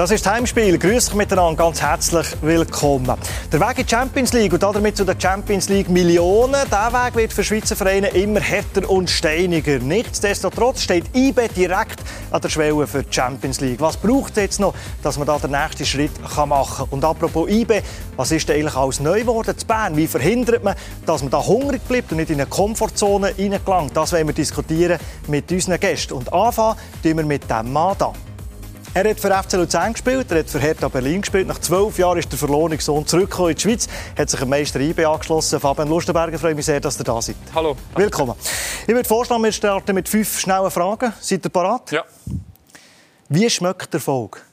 Das ist Heimspiel. Grüß dich miteinander, ganz herzlich willkommen. Der Weg in die Champions League und damit zu der Champions League Millionen, der Weg wird für Schweizer Vereine immer härter und steiniger. Nichtsdestotrotz steht IBE direkt an der Schwelle für die Champions League. Was braucht es jetzt noch, dass man da den nächsten Schritt machen kann? Und apropos IBE, was ist denn eigentlich alles neu geworden zu Bern? Wie verhindert man, dass man da hungrig bleibt und nicht in eine Komfortzone hineingelangt? Das wollen wir diskutieren mit unseren Gästen. Und anfangen tun wir mit dem Mann da. Er hat für FC Luzern gespielt, er hat für Hertha Berlin gespielt. Nach zwölf Jahren ist der verlorene Sohn zurückgekommen in die Schweiz, hat sich dem Meister IB angeschlossen. Fabian Lustenberger, freue mich sehr, dass ihr da seid. Hallo. Willkommen. Ich würde vorschlagen, wir starten mit fünf schnellen Fragen. Seid ihr bereit? Ja. Wie schmeckt der Erfolg?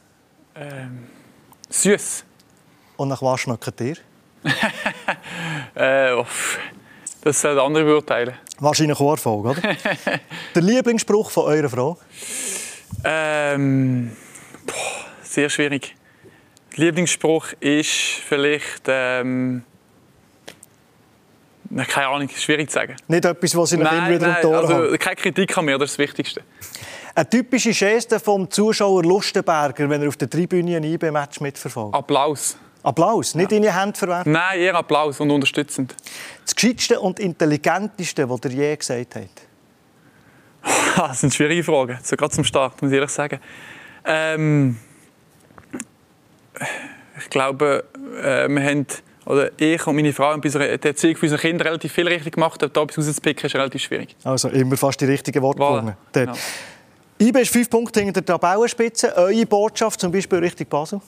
Ähm, süß. Und nach was schmeckt ihr? äh, das sollen andere beurteilen. Wahrscheinlich auch Erfolg, oder? der Lieblingsspruch von eurer Frau? Ähm, boah, sehr schwierig. Lieblingsspruch ist vielleicht. Ähm, keine Ahnung, schwierig zu sagen. Nicht etwas, was Sie immer wieder nein, im Tor also, haben? Keine Kritik an mir, das ist das Wichtigste. Eine typische Geste vom Zuschauer Lustenberger, wenn er auf der Tribüne ein IB-Match mitverfolgt? Applaus. Applaus, nicht ja. in die Hände verwerfen? Nein, eher Applaus und unterstützend. Das Gescheitste und Intelligenteste, was ihr je gesagt habt? Das sind schwierige Fragen, so gerade zum Start, muss ich ehrlich sagen. Ähm, ich glaube, äh, wir haben, oder ich und meine Frau haben bei der Erziehung für unsere Kinder relativ viel richtig gemacht. Da etwas rauszupicken ist relativ schwierig. Also immer fast die richtigen Worte Voilà. gefunden. Der Ja. IB ist fünf Punkte hinter der Tabellenspitze. Eure Botschaft zum Beispiel Richtung Basel?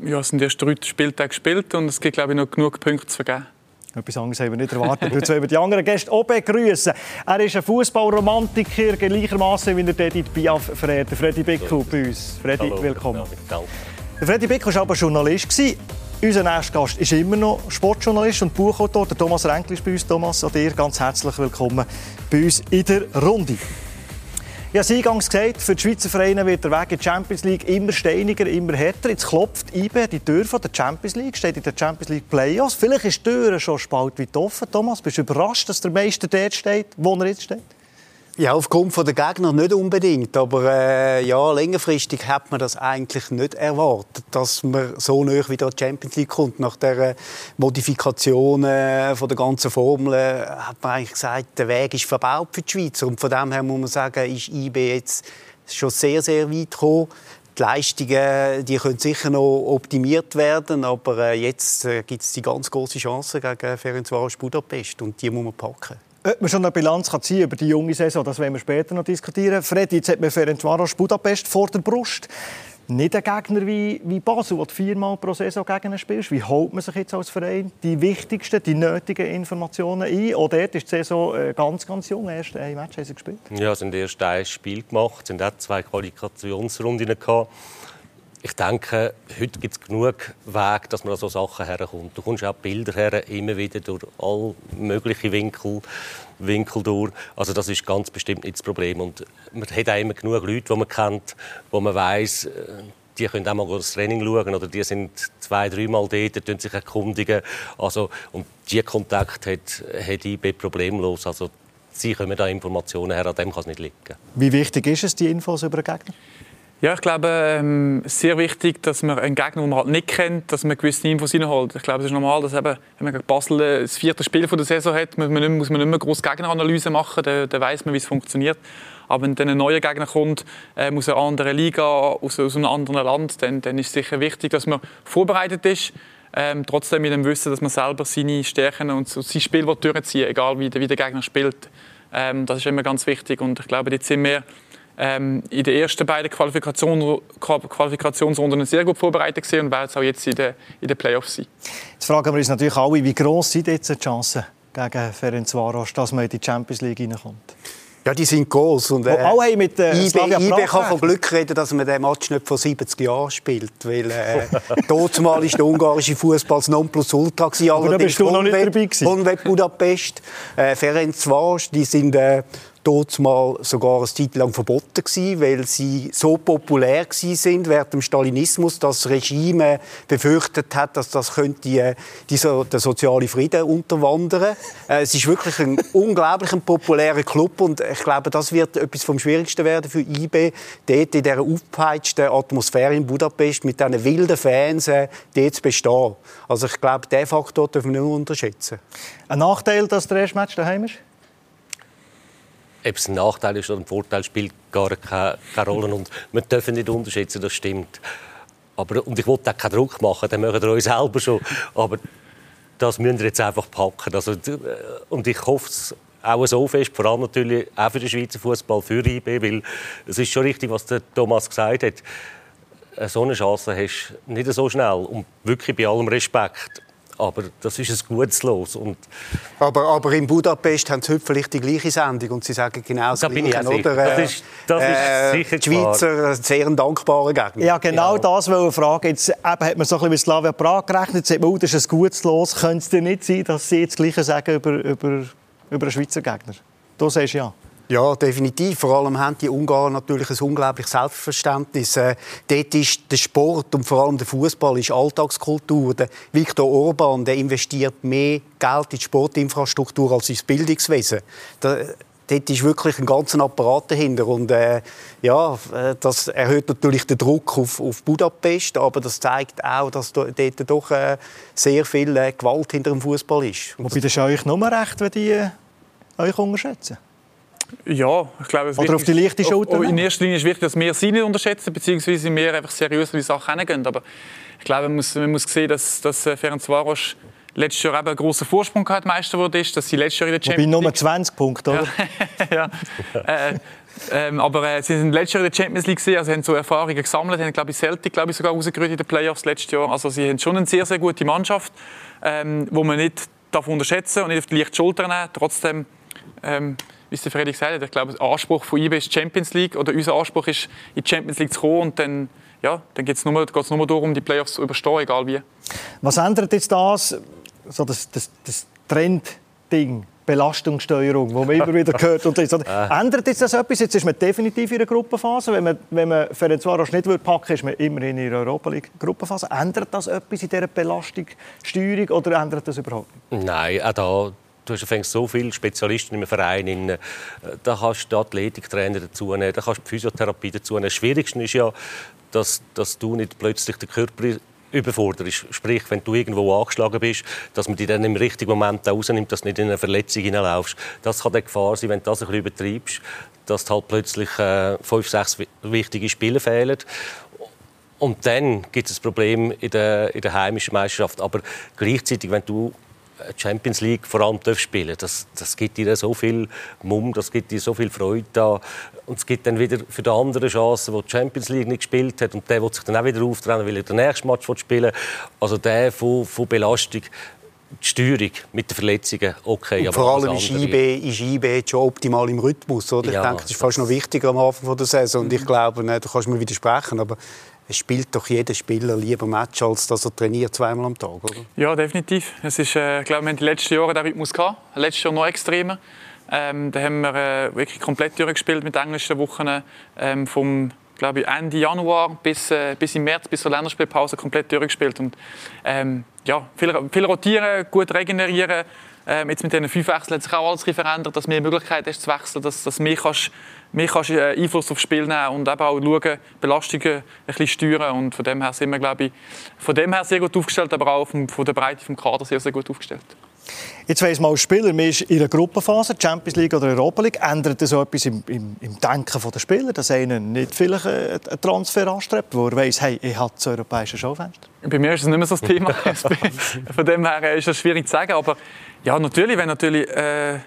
Ja, es sind erst drei Spieltage gespielt und es gibt, glaube ich, noch genug Punkte zu vergeben. Etwas anderes haben wir nicht erwartet. Jetzt wollen wir die anderen Gäste auch begrüßen. Er ist ein Fußballromantiker, gleichermaßen wie der Edith Piaf verehrt. Freddy Bickel bei uns. Freddy, Hallo, willkommen. Der Freddy Bickel war aber Journalist. Unser nächster Gast ist immer noch Sportjournalist und Buchautor. Der Thomas Renkli ist bei uns. Thomas, auch dir ganz herzlich willkommen bei uns in der Runde. Ich habe es eingangs gesagt, für die Schweizer Vereine wird der Weg in die Champions League immer steiniger, immer härter. Jetzt klopft IB die Tür von der Champions League, steht in der Champions League Playoffs. Vielleicht ist die Tür schon spaltweit offen. Thomas, bist du überrascht, dass der Meister dort steht, wo er jetzt steht? Ja, aufgrund der Gegner nicht unbedingt. Aber äh, ja, längerfristig hat man das eigentlich nicht erwartet, dass man so nah wieder die Champions League kommt. Nach der Modifikation äh, von der ganzen Formel äh, hat man eigentlich gesagt, der Weg ist verbaut für die Schweizer. Und von dem her muss man sagen, ist IB jetzt schon sehr, sehr weit gekommen. Die Leistungen die können sicher noch optimiert werden, aber äh, jetzt äh, gibt es die ganz große Chance gegen Ferencvaros Budapest und die muss man packen. Ob man schon eine Bilanz kann ziehen über die junge Saison, das werden wir später noch diskutieren. Freddy, jetzt hat man Ferencvaros Budapest vor der Brust. Nicht ein Gegner wie, wie Basel, du viermal pro Saison gegen ihn spielst. Wie holt man sich jetzt als Verein die wichtigsten, die nötigen Informationen ein? Auch dort ist die Saison äh, ganz, ganz jung. Erst ein Match haben sie gespielt. Ja, es haben erst ein Spiel gemacht, es sind auch zwei Qualifikationsrunden gehabt. Ich denke, heute gibt es genug Wege, dass man an so Sachen herkommt. Du kommst auch Bilder her, immer wieder durch all mögliche Winkel, Winkel durch. Also das ist ganz bestimmt nicht das Problem. Und man hat auch immer genug Leute, die man kennt, wo man weiß, die können auch mal das Training schauen oder die sind zwei, dreimal dort, tun sich erkundigen. Also, und diese Kontakt hat, hat IB problemlos. Also, sie kommen da Informationen her, an dem kann es nicht liegen. Wie wichtig ist es, die Infos über den Gegner? Ja, ich glaube, ähm, sehr wichtig, dass man einen Gegner, den man halt nicht kennt, dass man gewisse Infos reinholt. Ich glaube, es ist normal, dass eben, wenn man gegen Basel das vierte Spiel der Saison hat, muss man nicht, muss man nicht mehr große Gegneranalyse machen, dann, dann weiß man, wie es funktioniert. Aber wenn dann ein neuer Gegner kommt, äh, aus einer anderen Liga, aus, aus einem anderen Land, dann, dann ist es sicher wichtig, dass man vorbereitet ist. Ähm, trotzdem mit dem Wissen, dass man selber seine Stärken und sein Spiel durchziehen will, egal wie der, wie der Gegner spielt. Ähm, das ist immer ganz wichtig. Und ich glaube, jetzt sind wir ähm, in den ersten beiden Qualifikation, Qualifikationsrunden sehr gut vorbereitet und werden es auch jetzt in den, in den Playoffs sein. Jetzt fragen wir uns natürlich alle, wie gross sind jetzt die Chancen gegen Ferencvaros, dass man in die Champions League hineinkommt? Ja, die sind groß und äh, alle haben mit äh, IB, Slavia IB kann von. Glück reden, dass man den Match nicht vor 70 Jahren spielt, weil äh, dort mal ist der ungarische Fußball das Nonplusultra gewesen. Aber da bist du noch nicht dabei gewesen. Honved Budapest, äh, Ferencvaros, die sind äh, mal sogar eine Zeit lang verboten gewesen, weil sie so populär gewesen sind während dem Stalinismus, dass das Regime befürchtet hat, dass das könnte äh, die, die, den sozialen Frieden unterwandern. Äh, es ist wirklich ein unglaublich populärer Club und ich glaube, das wird etwas vom Schwierigsten werden für IB, dort in dieser aufgepeitschten Atmosphäre in Budapest mit diesen wilden Fans äh, dort zu bestehen. Also ich glaube, diesen Faktor dürfen wir nicht unterschätzen. Ein Nachteil, dass der erste Match daheim ist? Ob es ein Nachteil ist oder ein Vorteil, spielt gar keine, keine Rolle. Und wir dürfen nicht unterschätzen, das stimmt. Aber, und ich wollte auch keinen Druck machen, dann machen wir euch selber schon. Aber das müssen wir jetzt einfach packen. Also, äh, und ich hoffe es auch so fest, vor allem natürlich auch für den Schweizer Fußball, für IB, weil es ist schon richtig, was der Thomas gesagt hat. So eine Chance hast du nicht so schnell. Und wirklich bei allem Respekt aber das ist ein gutes Los. Und aber, aber in Budapest haben sie heute vielleicht die gleiche Sendung und sie sagen genau das da bin ich oder? Das ist, das ist äh, sicher Die Schweizer klar. sehr ein dankbarer Gegner. Ja, genau, genau. das wollte ich fragen. Jetzt eben, hat man so ein bisschen mit Slavia Prag gerechnet. Jetzt sagt man, oh, das ist ein gutes Los. Könnte es denn nicht sein, dass sie jetzt das Gleiche sagen über, über, über einen Schweizer Gegner? Du sagst ja. Ja, definitiv. Vor allem haben die Ungarn natürlich ein unglaubliches Selbstverständnis. Äh, dort ist der Sport und vor allem der Fußball ist Alltagskultur. Der Viktor Orban der investiert mehr Geld in die Sportinfrastruktur als ins Bildungswesen. Da, dort ist wirklich ein ganzer Apparat dahinter. Und äh, ja, äh, das erhöht natürlich den Druck auf, auf, Budapest, aber das zeigt auch, dass dort doch äh, sehr viel äh, Gewalt hinter dem Fußball ist. Wobei das ist euch nur recht, wenn die äh, euch unterschätzen. Ja, ich glaube, es Oder auf die leichte Schulter? In erster Linie ist wichtig, dass wir sie nicht unterschätzen, beziehungsweise wir einfach seriös an die Sache herangehen. Aber ich glaube, man muss, man muss sehen, dass, dass äh, Ferencvaros letztes Jahr eben einen grossen Vorsprung hat, Meister wurde, ist, dass sie letztes Jahr in der Champions League... Wobei nur 20 Punkte, oder? ja. äh, ähm, aber äh, sie sind letztes Jahr in der Champions League gesehen, also haben so Erfahrungen gesammelt, haben glaube ich Celtic glaube ich sogar rausgerührt in den Playoffs letztes Jahr. Also sie haben schon eine sehr sehr gute Mannschaft, ähm, wo man nicht darf unterschätzen und nicht auf die leichte Schulter nehmen. Trotzdem ähm, wie es der Fredrik gesagt hat, ich glaube, der Anspruch von IB ist Champions League oder unser Anspruch ist, in die Champions League zu kommen und dann, ja, dann geht es nur, nur darum, die Playoffs zu überstehen, egal wie. Was ändert jetzt das, so das, das, das Trendding? Belastungssteuerung, die man immer wieder hört. Und so. Äh. Ändert jetzt das etwas? Jetzt ist man definitiv in der Gruppenphase. Wenn man, wenn man Ferencvaros nicht packen würde, ist man immerhin in der Europa League Gruppenphase. Ändert das etwas in dieser Belastungssteuerung oder ändert das überhaupt nicht? Nein, auch da Du hast so viele Spezialisten im Verein. Äh, da kannst du Athletiktrainer dazu nehmen, da kannst du Physiotherapie dazu nehmen. Das Schwierigste ist ja, dass, dass du nicht plötzlich den Körper überforderst. Sprich, wenn du irgendwo angeschlagen bist, dass man dich dann im richtigen Moment rausnimmt, dass du nicht in eine Verletzung hineinlaufst. Das kann eine Gefahr sein, wenn du das ein bisschen übertreibst, dass halt plötzlich äh, fünf, sechs wichtige Spiele fehlen. Und dann gibt es ein Problem in der, in der heimischen Meisterschaft. Aber gleichzeitig, wenn du Champions League vor allem spielen das, das gibt dir so viel Mumm, das gibt dir so viel Freude da. Und es gibt dann wieder für den anderen Chancen, der die Champions League nicht gespielt hat und der will sich dann auch wieder auftrennen, weil er den nächsten Match spielen will. Also der von, von Belastung die Steuerung mit den Verletzungen okay. Und vor allem ist IB, ist IB schon optimal im Rhythmus. Oder? Ja, ich denke, das ist fast noch wichtiger am Anfang der Saison. Und ich glaube, da kannst du mir widersprechen, aber es spielt doch jeder Spieler lieber Match, als dass er trainiert zweimal am Tag, oder? Ja, definitiv. Es ist, äh, ich glaube, wir haben die letzten Jahre den Rhythmus gehabt. Letztes Jahr noch extremer. Ähm, da haben wir äh, wirklich komplett durchgespielt mit englischen Wochen. Ähm, vom glaube ich, Ende Januar bis, äh, bis im März, bis zur Länderspielpause komplett durchgespielt. Und, ähm, ja, viel, viel rotieren, gut regenerieren. Ähm, jetzt mit diesen fünf Wechseln hat sich auch alles verändert, dass mehr Möglichkeit hast zu wechseln, dass, dass mehr kannst mehr kannst äh, Einfluss aufs Spiel nehmen und eben auch schauen, Belastungen ein bisschen steuern. Und von dem her sind wir, glaube ich, von dem her sehr gut aufgestellt, aber auch von der Breite des Kader sehr, sehr gut aufgestellt. Jetzt weiss mal als Spieler, man ist in einer Gruppenphase, Champions League oder Europa League. Ändert das so etwas im, im, im Denken der Spieler, dass einer nicht vielleicht einen Transfer anstrebt, wo er weiss, hey, ich habe das europäische Schaufenster? Bei mir ist es nicht mehr so das Thema. Von dem her ist es schwierig zu sagen. Aber ja, natürlich, wenn natürlich... Äh,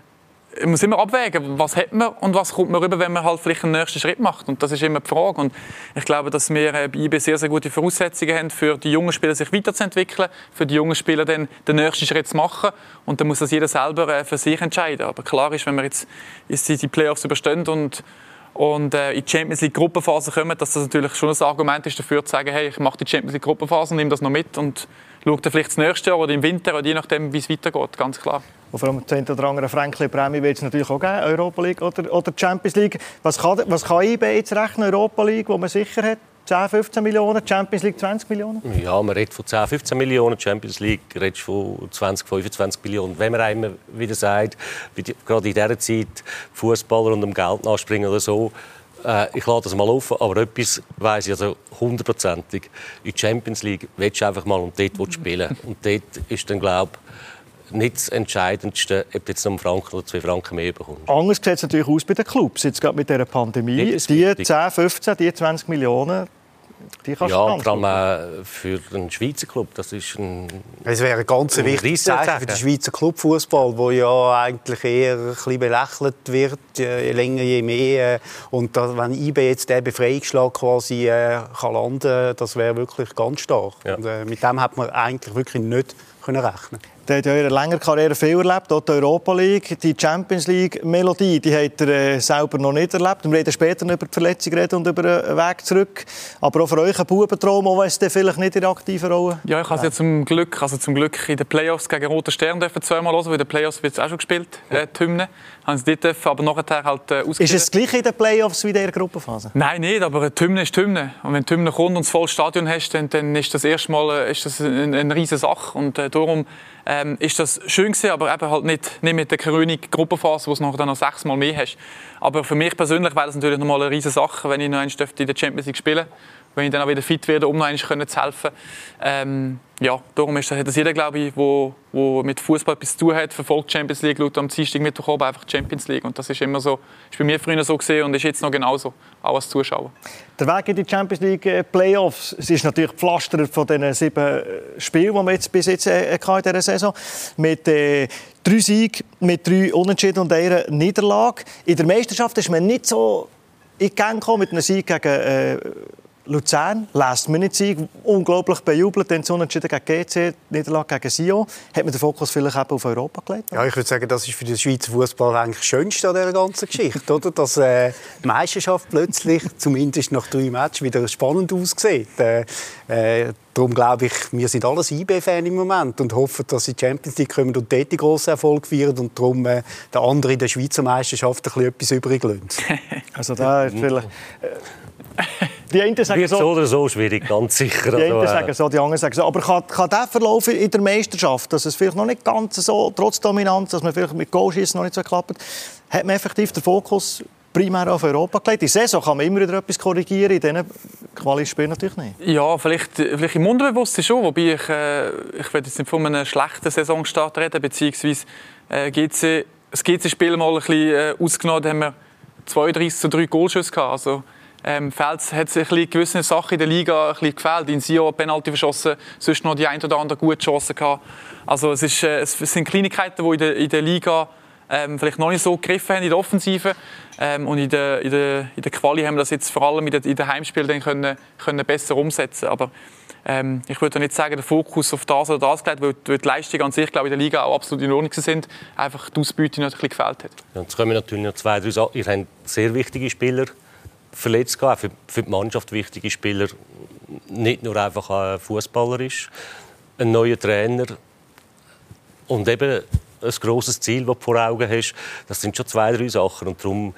man muss immer abwägen, was hat man und was kommt man rüber, wenn man halt vielleicht einen nächsten Schritt macht. Und das ist immer die Frage. Und ich glaube, dass wir äh, bei IB sehr, sehr gute Voraussetzungen haben, für die jungen Spieler sich weiterzuentwickeln, für die jungen Spieler dann den nächsten Schritt zu machen. Und dann muss das jeder selber äh, für sich entscheiden. Aber klar ist, wenn wir jetzt die Playoffs überstehen und und äh, in die Champions League Gruppenphase kommen, dass das natürlich schon ein Argument ist dafür zu sagen, hey, ich mache die Champions League Gruppenphase und nehme das noch mit und schaut er vielleicht das nächste Jahr oder im Winter oder je nachdem, wie es weitergeht, ganz klar. Und vor allem das oder andere Franklin Prämie wird es natürlich auch geben, Europa League oder, oder Champions League. Was kann, was kann IB jetzt rechnen, Europa League, wo man sicher hat? 10, 15 Millionen, Champions League 20 Millionen? Ja, man redet von 10, 15 Millionen, Champions League redet von 20, 25 Millionen. Wenn man einmal wieder sagt, wie die, gerade in dieser Zeit Fußballer und um Geld nachspringen oder so, äh, ich lade das mal offen, aber etwas weiss ich also hundertprozentig. In der Champions League willst du einfach mal und dort willst du spielen. Und dort ist dann, glaube nicht das Entscheidendste, ob du jetzt noch einen Franken oder zwei Franken mehr bekommst. Anders sieht es natürlich aus bei den Clubs, jetzt gerade mit dieser Pandemie. Die 10, 15, die 20 Millionen, die kannst ja, vor allem auch für den Schweizer Club. Das ist ein Es wäre ein ganz ein wichtiges Zeichen für den Schweizer Clubfußball, wo ja eigentlich eher ein bisschen belächelt wird, je länger, je mehr. Und da, wenn IB jetzt den Befreiungsschlag quasi äh, kann landen das wäre wirklich ganz stark. Ja. Und, äh, mit dem hat man eigentlich wirklich nicht können rechnen der hat ja in längeren Karriere viel erlebt, auch die Europa League, die Champions League-Melodie, die hat er äh, selber noch nicht erlebt. Wir reden später über die Verletzung reden und über den Weg zurück. Aber auch für euch ein Bubentraum, auch wenn es vielleicht nicht in der aktiven Rolle Ja, ich habe ja zum Glück, also zum Glück in den Playoffs gegen Roter Stern dürfen zweimal hören, weil in den Playoffs wird es auch schon gespielt, äh, die Hymne. Haben sie dürfen, aber nachher halt äh, Ist es das gleiche in den Playoffs wie in der Gruppenphase? Nein, nicht, aber die Hymne ist die Hymne. Und wenn die Hymne kommt und das volles Stadion hast, dann, dann ist das erstmal äh, ist das eine, eine riesige Sache. Und äh, darum ähm, ist das schön gewesen, aber eben halt nicht, nicht mit der König Gruppenphase, wo du noch, noch sechsmal mehr hast. Aber für mich persönlich wäre das natürlich nochmal eine riesige Sache, wenn ich noch einmal in der Champions League spielen wenn ich dann auch wieder fit werde, um noch einmal zu helfen. Ähm, ja, darum ist das, jeder, glaube ich, wo, wo mit Fußball etwas zu hat, verfolgt Champions League, schaut am Dienstag, oben einfach Champions League. Und das ist immer so, ist bei mir früher so gesehen und ist jetzt noch genauso, auch als Zuschauer. Der Weg in die Champions League äh, Playoffs, es ist natürlich gepflastert von den sieben äh, Spielen, die wir jetzt bis jetzt äh, in dieser Saison mit äh, drei Siegen, mit drei Unentschieden und einer Niederlage. In der Meisterschaft ist man nicht so in Gang gekommen mit einem Sieg gegen äh, Luzern, Last-Minute-Sieg, unglaublich bejubelt, dann so entschieden gegen GC, Niederlage gegen Sion. Hat man den Fokus vielleicht eben auf Europa gelegt? Ja, ich würde sagen, das ist für den Schweizer Fußball eigentlich das Schönste an dieser ganzen Geschichte, oder? Dass äh, die Meisterschaft plötzlich, zumindest nach drei Matches, wieder spannend aussieht. Äh, äh, darum glaube ich, wir sind alles IB-Fan im Moment und hoffen, dass sie die Champions League kommen und dort die grossen Erfolg feiern und darum äh, der andere in der Schweizer Meisterschaft ein bisschen etwas übrig lassen. also da ist vielleicht... Äh, die einen sagen Wird so, so oder so schwierig, ganz sicher. Die einen also, sagen so, die anderen sagen so. Aber kann, kann der Verlauf in der Meisterschaft, dass es vielleicht noch nicht ganz so, trotz Dominanz, dass man vielleicht mit Goalschießen noch nicht so klappt, hat man effektiv den Fokus primär auf Europa gelegt. In der Saison kann man immer wieder etwas korrigieren, in diesen Quali-Spielen natürlich nicht. Ja, vielleicht, vielleicht im Unterbewusstsein schon, wobei ich, äh, ich will jetzt nicht von einem schlechten Saisonstart reden, beziehungsweise äh, GC, das GC-Spiel mal ein bisschen äh, ausgenommen, da haben wir 32 zu 3 Goalschüsse gehabt. Also, ähm, Fels hat sich ein gewisse Sachen in der Liga ein bisschen gefällt. In Sio Penalty verschossen, sonst noch die ein oder andere gute Chance gehabt. Also es, ist, äh, es sind Kleinigkeiten, die in der, in der Liga ähm, vielleicht noch nicht so gegriffen haben in der Offensive. Ähm, und in der, in, der, in der Quali haben wir das jetzt vor allem in den in Heimspielen dann können, können besser umsetzen Aber ähm, ich würde nicht sagen, der Fokus auf das oder das gelegt, weil, weil die Leistungen an sich glaube ich, in der Liga auch absolut in Ordnung sind. Einfach die Ausbeute noch ein bisschen gefällt hat. Ja, jetzt kommen natürlich noch zwei, drei Sachen. Ihr habt sehr wichtige Spieler verletzt gehen, für, für die Mannschaft wichtige Spieler, nicht nur einfach ein Fußballer ist, ein neuer Trainer und eben ein grosses Ziel, das du vor Augen hast. Das sind schon zwei, drei Sachen und darum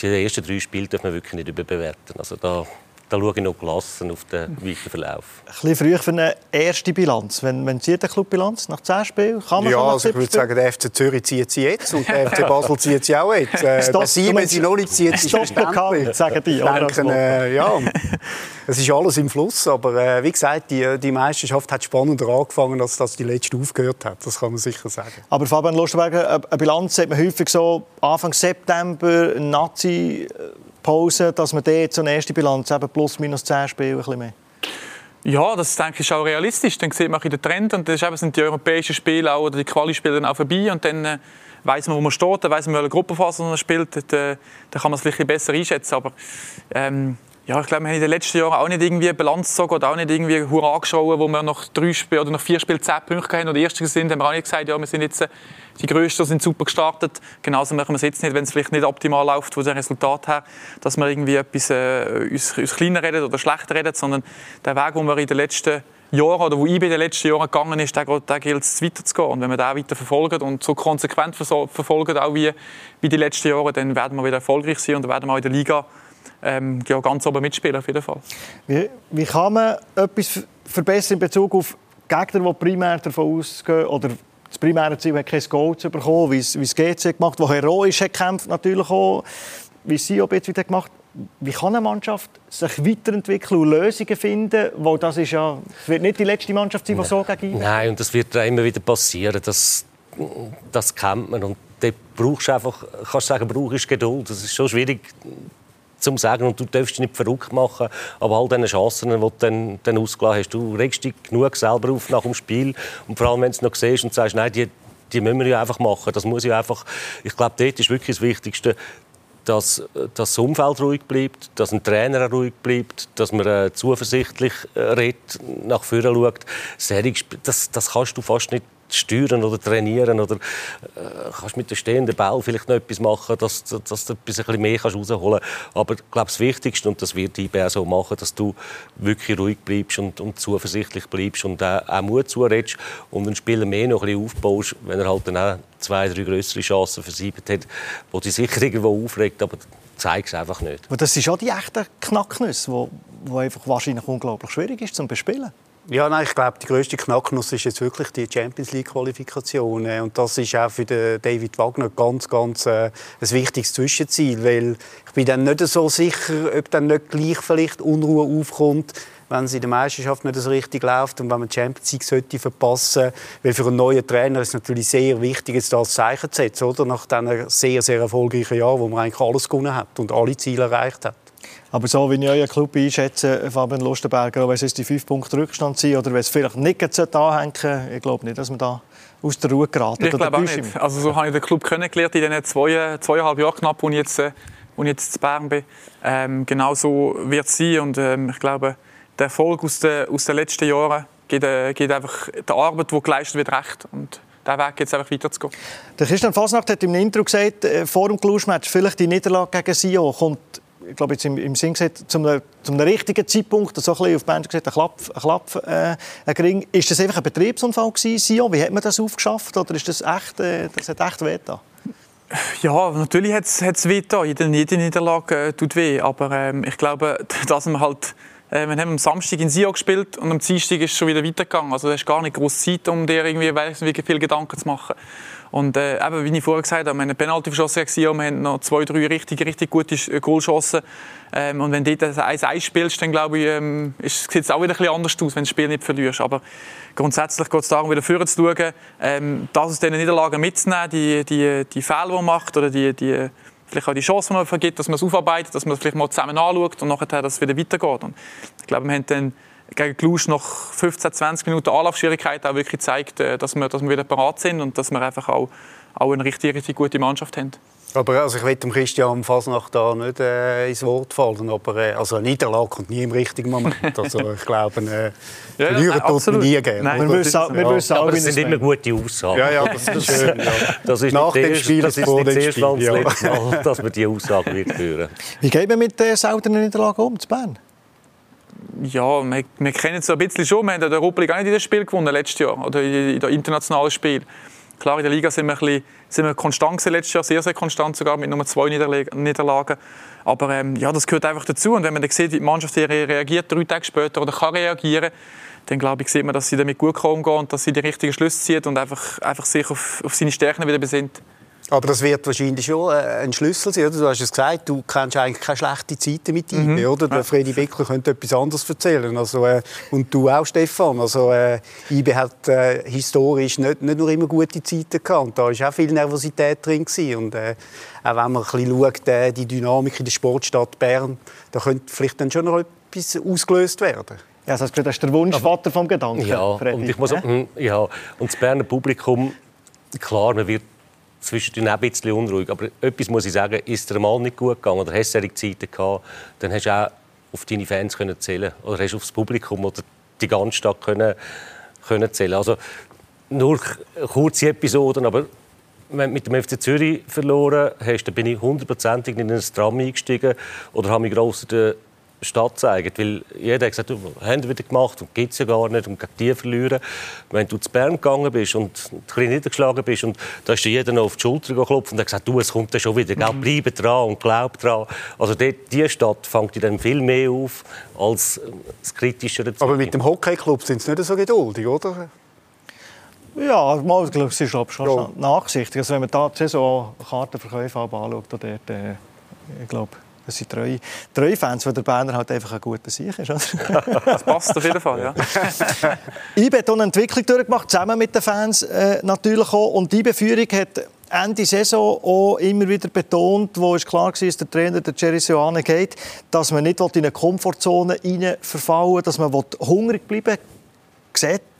die ersten drei Spiele darf man wirklich nicht überbewerten. Also da da schaue ich noch gelassen auf den weiteren Verlauf. Ein bisschen früh für eine erste Bilanz. Wenn, wenn zieht der Club Bilanz nach 10 Spielen? Kann man ja, also ich würde sagen, der FC Zürich zieht sie jetzt und der FC Basel zieht sie auch jetzt. Äh, Stop, wenn sie noch nicht zieht, ist bekannt, sagen die. Denken, äh, ja, es ist alles im Fluss, aber äh, wie gesagt, die, die Meisterschaft hat spannender angefangen, als dass die letzte aufgehört hat. Das kann man sicher sagen. Aber Fabian Lustenberger, eine Bilanz hat man häufig so Anfang September, Nazi Pause, dass man dort so eine erste Bilanz eben plus minus 10 Spiele ein bisschen mehr? Ja, das denke ich ist auch realistisch. Dann sieht man den Trend und das sind die europäischen Spiele auch, oder die Quali-Spiele dann auch vorbei und dann äh, weiß man, wo man steht, dann weiß man, welche Gruppenphase man spielt. Dann, äh, dann kann man es vielleicht besser einschätzen. Aber ähm, ja, ich glaube, wir haben in den letzten Jahren auch nicht irgendwie Bilanz gezogen oder auch nicht irgendwie Hurra geschaut, wo wir nach drei Spielen oder nach vier Spielen zehn Punkte haben oder Erste sind, haben wir auch nicht gesagt, ja, wir sind jetzt äh, die Größten, sind super gestartet. Genauso machen wir es jetzt nicht, wenn es vielleicht nicht optimal läuft von dem Resultat her, dass wir irgendwie etwas äh, uns, uns kleiner reden oder schlechter reden, sondern der Weg, den wir in den letzten Jahren oder wo IB in den letzten Jahren gegangen ist, da, da gilt es weiterzugehen. Und wenn wir da weiter verfolgen und so konsequent verfolgen, auch wie, wie die letzten Jahre, dann werden wir wieder erfolgreich sein und werden wir auch in der Liga ähm, ja, ganz oben mitspielen, auf jeden Fall. Wie, wie kann man etwas verbessern in Bezug auf Gegner, die primär davon ausgehen, oder das primäre Ziel hat kein Goal zu bekommen, wie es, wie es GC gemacht hat, wo heroisch hat gekämpft natürlich auch, wie sie auch jetzt wieder gemacht wie kann eine Mannschaft sich weiterentwickeln und Lösungen finden? Weil das ist ja, es wird nicht die letzte Mannschaft sein, die so gegen Nein, und das wird immer wieder passieren. Das, das kennt man. Und dort brauchst du einfach, kannst du sagen, brauchst Geduld. Das ist schon schwierig zu sagen und du darfst dich nicht verrückt machen, aber all diese Chancen, die du dann, dann ausgelassen hast, du regst dich genug selber auf nach dem Spiel und vor allem, wenn du es noch siehst und sagst, nein, die, die müssen wir ja einfach machen, das muss ich einfach, ich glaube, dort ist wirklich das Wichtigste, dass, dass das Umfeld ruhig bleibt, dass ein Trainer ruhig bleibt, dass man äh, zuversichtlich äh, redet, nach vorne schaut. Das, das kannst du fast nicht steuern oder trainieren oder äh, kannst mit dem stehenden Ball vielleicht noch etwas machen, dass, dass du ein bisschen mehr kannst rausholen kannst. Aber ich glaube, das Wichtigste, und das wird die IBR so machen, dass du wirklich ruhig bleibst und, und zuversichtlich bleibst und auch, auch Mut zuredest und den Spieler mehr noch ein bisschen aufbaust, wenn er halt dann auch zwei, drei größere Chancen versiebt hat, wo die sicher irgendwo aufregt, aber zeigt es einfach nicht. Aber das sind schon die echten Knacknüsse, einfach wahrscheinlich unglaublich schwierig ist zum Bespielen. Ja, nein, ich glaube, die größte Knacknuss ist jetzt wirklich die Champions League Qualifikation äh, und das ist auch für David Wagner ganz, ganz äh, ein wichtiges Zwischenziel, weil ich bin dann nicht so sicher, ob dann nicht gleich vielleicht Unruhe aufkommt, wenn es in der Meisterschaft nicht so richtig läuft und wenn man die Champions League sollte verpassen, weil für einen neuen Trainer ist es natürlich sehr wichtig, jetzt das Zeichen zu setzen, oder? Nach diesen sehr, sehr erfolgreichen Jahren, wo man eigentlich alles gewonnen hat und alle Ziele erreicht hat. Aber so wie ich euren Club einschätze, Fabian Lustenberger, wenn es die fünf Punkte Rückstand sind oder wenn es vielleicht nicht anhängen ich glaube nicht, dass man da aus der Ruhe geraten. Ich glaube auch nicht. Also so habe ich den Club kennengelernt in den zwei, zweieinhalb Jahren knapp, wo ich jetzt, äh, wo ich jetzt in Bern bin. Ähm, genau so wird es sein und ähm, ich glaube, der Erfolg aus den, aus den letzten Jahren geht, äh, geht einfach der Arbeit, die geleistet wird, recht. Und diesen Weg jetzt einfach weiterzugehen. Der Christian Fasnacht hat im Intro gesagt, äh, vor dem Cluj-Match, vielleicht die Niederlage gegen Sion kommt ich glaube jetzt im, im Sinn gesagt, zum, zum richtigen Zeitpunkt, so ein bisschen auf Band gesagt, ein Klapp, ein Klapp äh, ein Gering. Ist das einfach ein Betriebsunfall gewesen, Sion? Wie hat man das aufgeschafft oder ist das echt, äh, das hat echt weh Ja, natürlich hat es weh Jede, jede Niederlage äh, tut weh. Aber ähm, ich glaube, dass man halt äh, wir haben am Samstag in Sion gespielt und am Dienstag ist es schon wieder weitergegangen. Also du hast gar nicht groß Zeit, um dir irgendwie wie viel Gedanken zu machen. Und äh, eben, wie ich vorher gesagt habe, wir haben eine Penalty verschossen, wir haben noch zwei, drei richtig, richtig gute äh, Goalchancen. Ähm, und wenn du dort 1-1 spielst, dann glaube ich, ähm, sieht es auch wieder ein anders aus, wenn du das Spiel nicht verlierst. Aber grundsätzlich geht es darum, wieder vorne zu schauen, ähm, das aus diesen Niederlagen mitzunehmen, die, die, die Fehler, die man macht oder die, die, vielleicht auch die Chance, die man vergibt, dass man es aufarbeitet, dass man es vielleicht mal zusammen anschaut und nachher, dass es wieder weitergeht. Und ich glaube, wir haben dann gegen Cluj nach 15, 20 Minuten Anlaufschwierigkeit auch wirklich gezeigt, äh, dass wir, dass wir wieder parat sind und dass wir einfach auch, auch eine richtig, richtig gute Mannschaft haben. Aber also ich will dem Christian Fasnacht da nicht äh, ins Wort fallen, aber äh, also eine Niederlage kommt nie im richtigen Moment. Also ich glaube, äh, ja, verlieren ja, tut man nie gerne. Nein, wir wissen, wir wissen aber es sind immer gute Aussagen. Ja, ja, das ist schön. Ja. Das ist Nach dem Spiel, das ist nicht das erste Mal, ja. Mal, dass wir diese Aussage wird führen. Wie geht man mit der seltenen Niederlage um, zu Bern? Ja, wir, wir kennen es ein bisschen schon. Wir haben in Europa League auch nicht in das Spiel gewonnen letztes Jahr oder in, in internationalen Spiel. Klar, in der Liga sind wir, ein bisschen, sind wir konstant gewesen, letztes Jahr, sehr, sehr konstant sogar, mit nur zwei Niederlagen. Aber ähm, ja, das gehört einfach dazu. Und wenn man dann sieht, wie die Mannschaft reagiert, drei Tage später, oder kann reagieren, dann glaube ich, sieht man, dass sie damit gut umgehen und dass sie die richtigen Schlüsse zieht und einfach, einfach sich auf, auf seine Stärken wieder besinnt. Aber das wird wahrscheinlich schon äh, ein Schlüssel sein. Oder? Du hast es gesagt, du kennst eigentlich keine schlechten Zeiten mit IB. Mhm. Oder? Der Freddy Beckler könnte etwas anderes erzählen. Also, äh, und du auch, Stefan. Also, äh, IB hat äh, historisch nicht, nicht nur immer gute Zeiten gehabt. Und da war auch viel Nervosität drin. Gewesen. Und äh, auch wenn man ein bisschen schaut, äh, die Dynamik in der Sportstadt Bern, da könnte vielleicht dann schon noch etwas ausgelöst werden. Ja, das ist der Wunschvater vom Gedanken. Ja, Freddy. und ich muss auch, hm, ja, und das Berner Publikum, klar, man wird zwischendurch ein bisschen unruhig. Aber etwas muss ich sagen, ist der mal nicht gut gegangen oder hast du Zeiten gehabt, dann hast du auch auf deine Fans können zählen oder hast auf das Publikum oder die ganze Stadt können, können zählen. Also nur kurze Episoden, aber wenn du mit dem FC Zürich verloren hast, dann bin ich hundertprozentig in ein Tram eingestiegen oder habe mich gross Stadt zeigen. Weil jeder hat gesagt, du, haben wieder gemacht und gibt es ja gar nicht und gegen die verlieren. Wenn du zu Bern gegangen bist und ein bisschen niedergeschlagen bist und da ist dir jeder noch auf die Schulter geklopft und hat gesagt, du, es kommt dann schon wieder, gell, bleib dran und glaub dran. Also die Stadt fängt dann viel mehr auf als das kritischere Aber mit dem Hockeyclub sind sie nicht so geduldig, oder? Ja, mal, ich glaube, es ist schon ja. nachsichtig. Also, wenn man da die Saison Kartenverkäufe anschaut, dort, äh, ich glaube, das sind treue, treue Fans, weil der Berner halt einfach ein guter Sieg ist. das passt auf jeden Fall, ja. IBE hat eine Entwicklung durchgemacht, zusammen mit den Fans äh, natürlich auch. Und die Beführung hat Ende Saison auch immer wieder betont, wo es klar war, dass der Trainer, der Jerry Seoane, geht, dass man nicht in eine Komfortzone verfallen dass man hungrig bleiben will.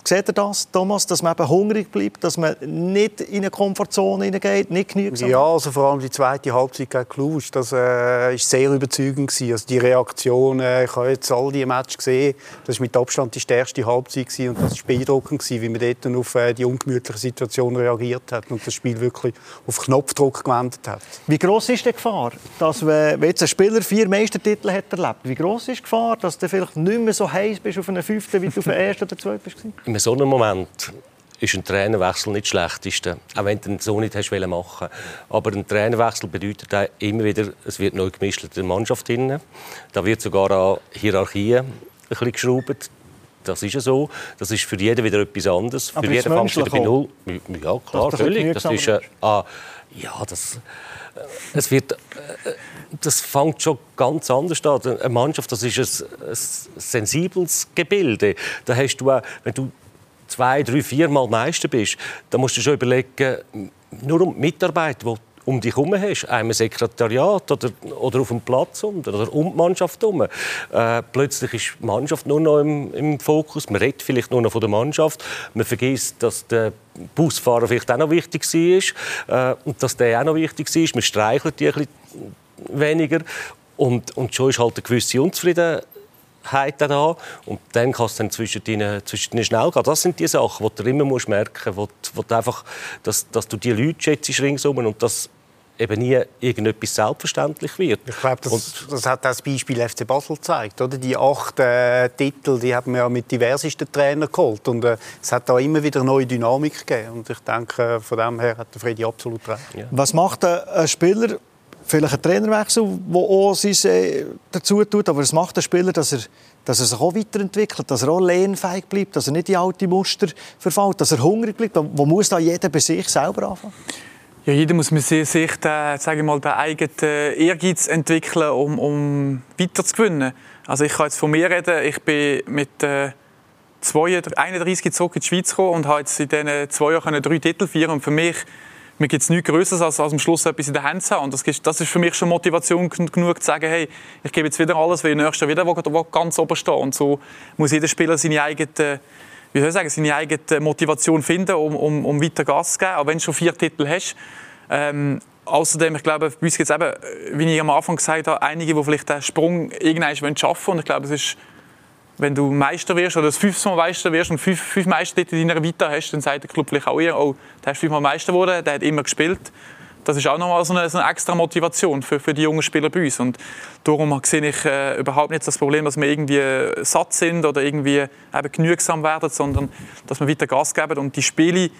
Seht ihr das, Thomas, dass man eben hungrig bleibt, dass man nicht in eine Komfortzone hineingeht, nicht genügsam? Ja, also vor allem die zweite Halbzeit gegen Cluj, das äh, ist sehr überzeugend gewesen. Also die Reaktion, äh, ich habe jetzt all die Matches gesehen, das war mit Abstand die stärkste Halbzeit gewesen und das war beeindruckend gewesen, wie man dort auf äh, die ungemütliche Situation reagiert hat und das Spiel wirklich auf Knopfdruck gewendet hat. Wie groß ist die Gefahr, dass wenn jetzt ein Spieler vier Meistertitel hat erlebt, wie groß ist die Gefahr, dass du vielleicht nicht mehr so heiß bist auf einen fünften, wie du auf den ersten oder zweiten bist? In so einem Moment ist ein Trainerwechsel nicht das Schlechteste, auch wenn du so nicht hast machen Aber ein Trainerwechsel bedeutet auch immer wieder, es wird neu gemischt in der Mannschaft. Drin. Da wird sogar an Hierarchien ein bisschen geschraubt. Das ist ja so. Das ist für jeden wieder etwas anderes. Aber für jeden fängt wieder bei Null. Ja, klar, das völlig. Das ist, äh, ah, ja, das, äh, es wird, äh, das fängt schon ganz anders an. Eine Mannschaft, das ist ein, ein sensibles Gebilde. Da hast du auch, wenn du zwei, drei, vier Mal Meister bist, dann musst du schon überlegen, nur um die Mitarbeit, die um dich herum hast, einem Sekretariat oder, oder auf dem Platz um, oder um die Mannschaft herum. Äh, plötzlich ist die Mannschaft nur noch im, im, Fokus, man redet vielleicht nur noch von der Mannschaft, man vergisst, dass der Busfahrer vielleicht auch noch wichtig war äh, und dass der auch noch wichtig ist, man streichelt die ein bisschen weniger. Und, und schon ist halt eine gewisse Unzufriedenheit da. Und dann kann es dann zwischen ihnen, zwischen ihnen schnell gehen. Das sind die Sachen, die du immer musst merken musst, wo, wo einfach, dass, dass du die Leute schätzt ringsum und dass eben nie irgendetwas selbstverständlich wird. Ich glaube, das, das, hat das Beispiel FC Basel gezeigt. Oder? Die acht äh, Titel die haben wir ja mit diversesten Trainern geholt. Und äh, es hat da immer wieder neue Dynamik gegeben. Und ich denke, von dem her hat der Freddy absolut recht. Ja. Was macht ein Spieler, vielleicht ein Trainerwechsel, der auch sein, dazu tut, aber es macht den Spieler, dass er, dass er sich auch weiterentwickelt, dass er auch lernfähig bleibt, dass er nicht in alte Muster verfällt, dass er hungrig bleibt. Wo muss da jeder bei sich selber anfangen? Ja, jeder muss mit sich den, mal, den eigenen Ehrgeiz entwickeln, um, um weiter zu gewinnen. Also ich kann jetzt von mir reden. Ich bin mit äh, 31 zurück in die Schweiz gekommen und habe jetzt in diesen zwei Jahren drei Titel feiern. Und für mich mir gibt es nichts Größeres, als, als am Schluss etwas in der Hand zu haben. Und das, ist, das ist für mich schon Motivation genug, zu sagen, hey, ich gebe jetzt wieder alles, weil ich nächstes Jahr wieder wo, wo ganz oben stehe. Und so muss jeder Spieler seine eigene, wie soll ich sagen, seine eigene Motivation finden, um, um, um weiter Gas zu geben. Auch wenn du schon vier Titel hast. Ähm, Außerdem, ich glaube, bei uns gibt es eben, wie ich am Anfang gesagt habe, einige, die vielleicht den Sprung irgendwann schaffen wollen. Und ich glaube, es ist wenn du Meister wirst oder das fünfmal Meister wirst und fünf, fünf Meistertitel in deiner Vita hast, dann sagt der Club vielleicht auch ihr, oh, der ist fünfmal Meister geworden, der hat immer gespielt. Das ist auch nochmal so eine, so eine extra Motivation für, für die jungen Spieler bei uns. Und darum sehe ich äh, überhaupt nicht das Problem, dass wir irgendwie satt sind oder irgendwie eben genügsam werden, sondern dass wir weiter Gas geben und die Spiele,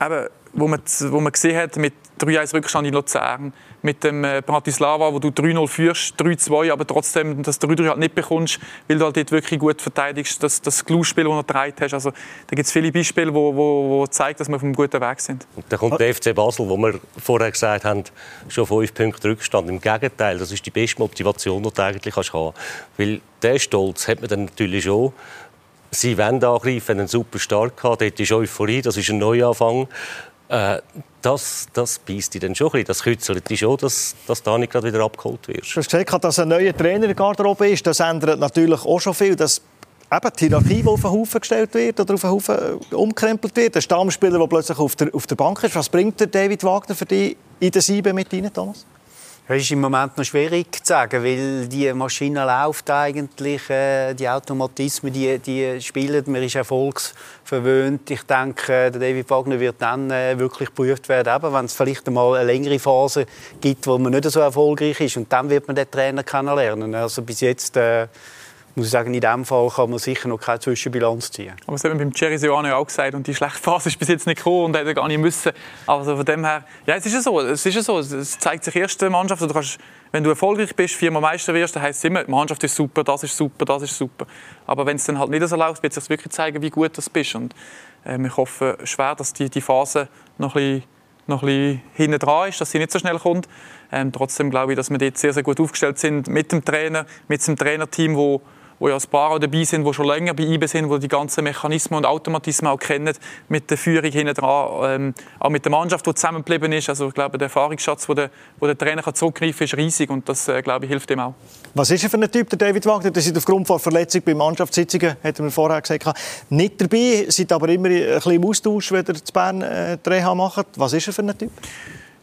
eben, wo man, wo man gesehen hat mit 3-1 Rückstand in Luzern, mit dem äh, Bratislava, wo du 3-0 führst, 3-2, aber trotzdem das 3-3 halt nicht bekommst, weil du halt dort wirklich gut verteidigst, das, das Glue-Spiel, das du getragen hast. Also, da gibt es viele Beispiele, die wo, wo, wo zeigen, dass wir auf einem guten Weg sind. Und dann kommt der FC Basel, wo wir vorher gesagt haben, schon fünf Punkte Rückstand. Im Gegenteil, das ist die beste Motivation, die du eigentlich haben kannst. Weil der Stolz hat man dann natürlich schon. Sie wollen angreifen, einen super Start gehabt, dort ist Euphorie, das ist ein Neuanfang. Äh, das, das beißt dich dann schon ein bisschen. Das kützelt dich schon, dass, dass da nicht gerade wieder abgeholt wird. Du hast dass ein neuer Trainer in Garderobe ist. Das ändert natürlich auch schon viel. Dass eben die Hierarchie, die auf den Haufen gestellt wird oder auf den Haufen äh, umkrempelt wird. Der Stammspieler, der plötzlich auf der, auf der Bank ist. Was bringt der David Wagner für dich in den Sieben mit rein, Thomas? Das ist im Moment noch schwierig zu sagen, weil die Maschine läuft eigentlich, äh, die Automatismen, die, die spielen, man ist erfolgsverwöhnt. Ich denke, der David Wagner wird dann äh, wirklich geprüft werden, eben, wenn es vielleicht einmal eine längere Phase gibt, wo man nicht so erfolgreich ist und dann wird man den Trainer kennenlernen. Also bis jetzt äh, muss ich sagen, in diesem Fall kann man sicher noch keine Zwischenbilanz ziehen. Aber das hat man beim Cherry Seoane auch gesagt und die schlechte Phase ist bis jetzt nicht gekommen und hätte gar nicht müssen. Also von dem her, ja, es ist ja so, es ist ja so, es zeigt sich erste Mannschaft, du kannst, wenn du erfolgreich bist, viermal Meister wirst, dann heisst es immer, die Mannschaft ist super, das ist super, das ist super. Aber wenn es dann halt nicht so läuft, wird es sich wirklich zeigen, wie gut du bist und äh, ich hoffe schwer, dass die, die Phase noch ein bisschen noch ein bisschen hinten dran ist, dass sie nicht so schnell kommt. Ähm, trotzdem glaube ich, dass wir dort sehr, sehr gut aufgestellt sind mit dem Trainer, mit dem Trainerteam, wo wo ja ein paar dabei sind, die schon länger bei IBE sind, die die ganzen Mechanismen und Automatismen auch kennen, mit der Führung hinten dran, ähm, auch mit der Mannschaft, die zusammengeblieben ist. Also ich glaube, der Erfahrungsschatz, wo der, wo der Trainer kann zurückgreifen kann, ist riesig und das, äh, glaube ich, hilft ihm auch. Was ist er für ein Typ, der David Wagner? Der ist aufgrund von Verletzung bei Mannschaftssitzungen, hat er vorher gesagt, nicht dabei, seid aber immer ein bisschen im Austausch, wenn ihr zu Bern äh, Reha macht. Was ist er für ein Typ?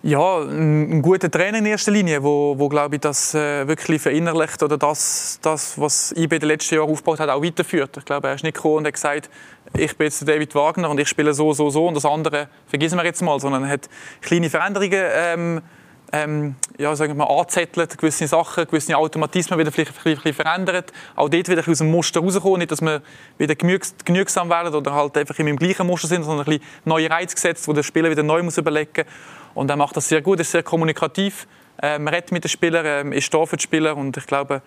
Ja, ein, guter Trainer in erster Linie, wo, wo glaube ich, das äh, wirklich verinnerlicht oder das, das, was IB den letzten Jahren aufgebaut hat, auch weiterführt. Ich glaube, er ist nicht gekommen und hat gesagt, ich bin jetzt David Wagner und ich spiele so, so, so und das andere vergessen wir jetzt mal, sondern er hat kleine Veränderungen ähm, ähm, ja, sagen wir, anzettelt, gewisse Sachen, gewisse Automatismen wieder vielleicht, vielleicht, vielleicht verändert. Auch dort wieder aus dem Muster rauskommen, nicht, dass wir wieder genügsam werden oder halt einfach im gleichen Muster sind, sondern ein bisschen neue Reize gesetzt, wo der Spieler wieder neu muss überlegen. Und er macht das sehr gut, ist sehr kommunikativ. Ähm, redet mit den Spielern, ähm, ist da für die Spieler und ich glaube,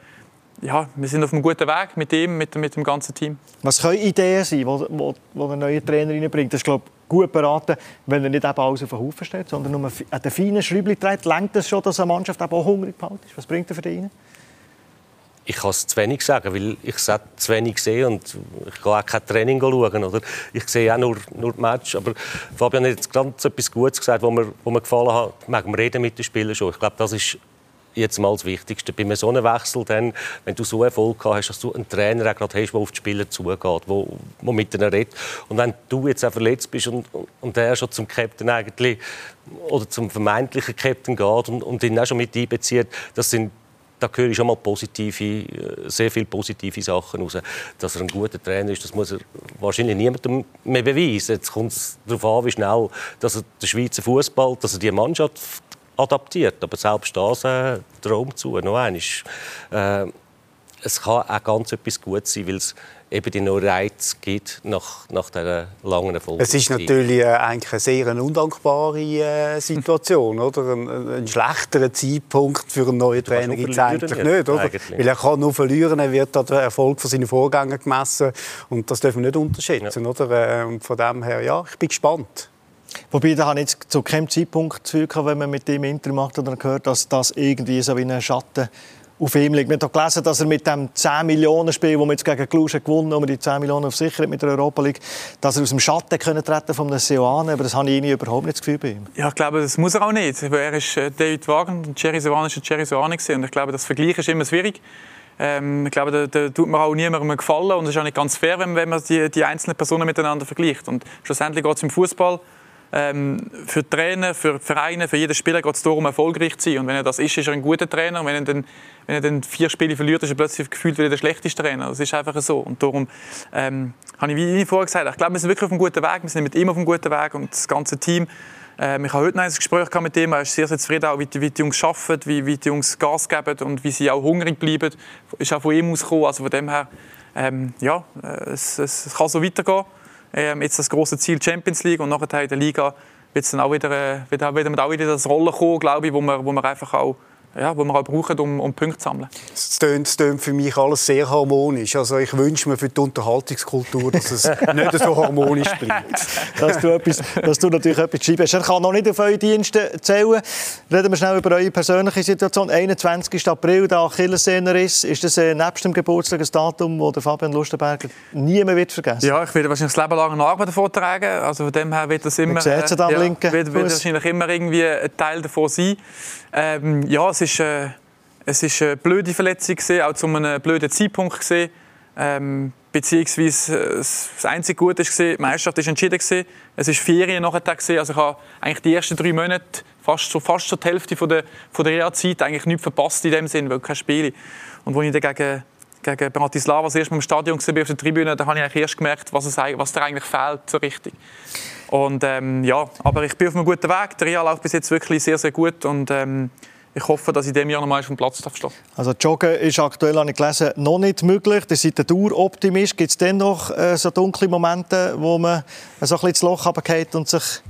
ja, wir sind auf einem guten Weg mit ihm, mit, mit dem ganzen Team. Was können Ideen sein, die ein neuer Trainer reinbringt? Das ist glaube gut beraten, wenn er nicht eben alles auf den Haufen steht, sondern nur an den feinen Schräubchen dreht. Längt es schon, dass eine Mannschaft auch hungrig behalten ist? Was bringt er für ihn? ich kann es zu wenig sagen, weil ich es zu wenig sehe und ich gehe auch kein Training schauen. Oder? Ich sehe auch nur, nur Match. Aber Fabian hat jetzt ganz etwas Gutes gesagt, was mir, was mir gefallen hat. Wir reden mit den Spielern schon. Ich glaube, das ist jetzt mal das Wichtigste. Bei so einem Wechsel, dann, wenn du so Erfolg hast, dass du einen Trainer auch gerade hast, der auf die Spieler zugeht, der, der mit ihnen redet. Und wenn du jetzt auch verletzt bist und, und der schon zum Captain eigentlich oder zum vermeintlichen Captain geht und, und ihn auch schon mit einbezieht, das sind da höre ich schon mal positive, äh, sehr viele positive Sachen raus. Dass er ein guter Trainer ist, das muss er wahrscheinlich niemandem mehr beweisen. Jetzt kommt es darauf an, wie schnell dass er den Schweizer Fußball, dass er die Mannschaft adaptiert. Aber selbst das äh, Traum zu. Noch einmal, äh, es kann auch ganz etwas Gutes sein, weil es eben die neuen Reize gibt nach, nach dieser langen Erfolg. Es ist natürlich äh, eigentlich eine sehr undankbare äh, Situation. oder? Ein, ein schlechterer Zeitpunkt für einen neuen Trainer gibt es eigentlich nicht. nicht oder? Eigentlich. Weil er kann nur verlieren, er wird an den Erfolg von seinen Vorgängern gemessen. Und das dürfen wir nicht unterschätzen. Ja. Oder? Äh, und von dem her, ja, ich bin gespannt. Wobei, da habe ich jetzt zu keinem Zeitpunkt das wenn man mit dem Interview macht oder gehört, dass das irgendwie so wie ein Schatten auf ihm liegt. Wir haben gelesen, dass er mit dem 10 Millionen Spiel, das wir jetzt gegen Cluj gewonnen haben, die 10 Millionen auf Sicherheit mit der Europa League, dass er aus dem Schatten können treten von Seoane, aber das habe ich überhaupt nicht das Gefühl bei ihm. Ja, ich glaube, das muss er auch nicht. Er ist äh, David Wagen und Jerry Seoane ist Jerry Seoane und ich glaube, das Vergleich ist immer schwierig. Ähm, ich glaube, da, da, tut mir auch niemandem gefallen und es ist auch nicht ganz fair, wenn, wenn man die, die einzelnen Personen miteinander vergleicht. Und schlussendlich geht es im Fußball ähm, für Trainer, für Vereine, für jeden Spieler geht es darum, erfolgreich zu sein. Und wenn er das ist, ist er ein guter Trainer. Und wenn er dann, wenn er dann vier Spiele verliert, ist er plötzlich gefühlt wieder der schlechteste Trainer. Das ist einfach so. Und darum ähm, habe ich, wie vorher gesagt, ich glaube, wir sind wirklich auf einem guten Weg. Wir sind mit ihm auf einem guten Weg und das ganze Team. Ähm, ich habe heute noch ein Gespräch mit ihm. Er ist sehr, sehr zufrieden, auch, wie, die, wie die Jungs arbeiten, wie, wie die Jungs Gas geben und wie sie auch hungrig bleiben. Ist auch von ihm ausgekommen. Also von dem her, ähm, ja, äh, es, es kann so weitergehen. Ähm, jetzt das große Ziel Champions League und nachher in der Liga wird es dann auch wieder, äh, wird wieder, auch wieder das Rollen kommen, glaube ich, wo man, wo man einfach auch ja, die wir auch brauchen, um, um Punkte zu sammeln. Es tönt, es tönt für mich alles sehr harmonisch. Also ich wünsche mir für die Unterhaltungskultur, dass es nicht so harmonisch bleibt. dass, du etwas, dass du natürlich etwas schreibst. Er kann noch nicht auf eure Dienste zählen. Reden wir schnell über eure persönliche Situation. 21. April, der Achillessehnenriss. Ist das äh, nebst dem Geburtstag ein Datum, das Fabian Lustenberger nie mehr wird vergessen Ja, ich werde wahrscheinlich das Leben lang eine Arbeit davon tragen. Also von dem her wird das immer... Äh, ja, wird, wird wahrscheinlich immer irgendwie ein Teil davon sein. Ähm, ja, es ist, äh, es ist eine blöde Verletzung, gewesen, auch zu einem blöden Zeitpunkt. Gewesen. Ähm, beziehungsweise äh, das einzige Gute war, die Meisterschaft war entschieden. Gewesen. Es war Ferien nachher. Gewesen. Also ich habe eigentlich die ersten drei Monate, fast, so, fast die Hälfte von der, von der Reha-Zeit, eigentlich nichts verpasst in dem Sinn, weil kein Spiel. Und als ich dann gegen, gegen Bratislava das erste Mal im Stadion war, auf der Tribüne, da habe ich eigentlich erst gemerkt, was, es, was da eigentlich fehlt, so richtig. Und ähm, ja, aber ich bin auf einem guten Weg. Der Reha läuft bis jetzt wirklich sehr, sehr gut und ähm, ich hoffe, dass ich in diesem Jahr noch mal vom Platz stehen Also Joggen ist aktuell, habe ich gelesen, noch nicht möglich. Ihr seid ein Daueroptimist. Gibt es denn noch äh, so dunkle Momente, wo man so ein bisschen ins Loch runterfällt und sich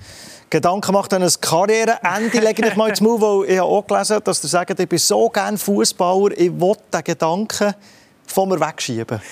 Gedanken macht an ein Karriereende, lege ich mal ins Maul, weil ich habe auch gelesen, dass ihr sagt, ich bin so gerne Fußballer, ich will den Gedanken von mir wegschieben.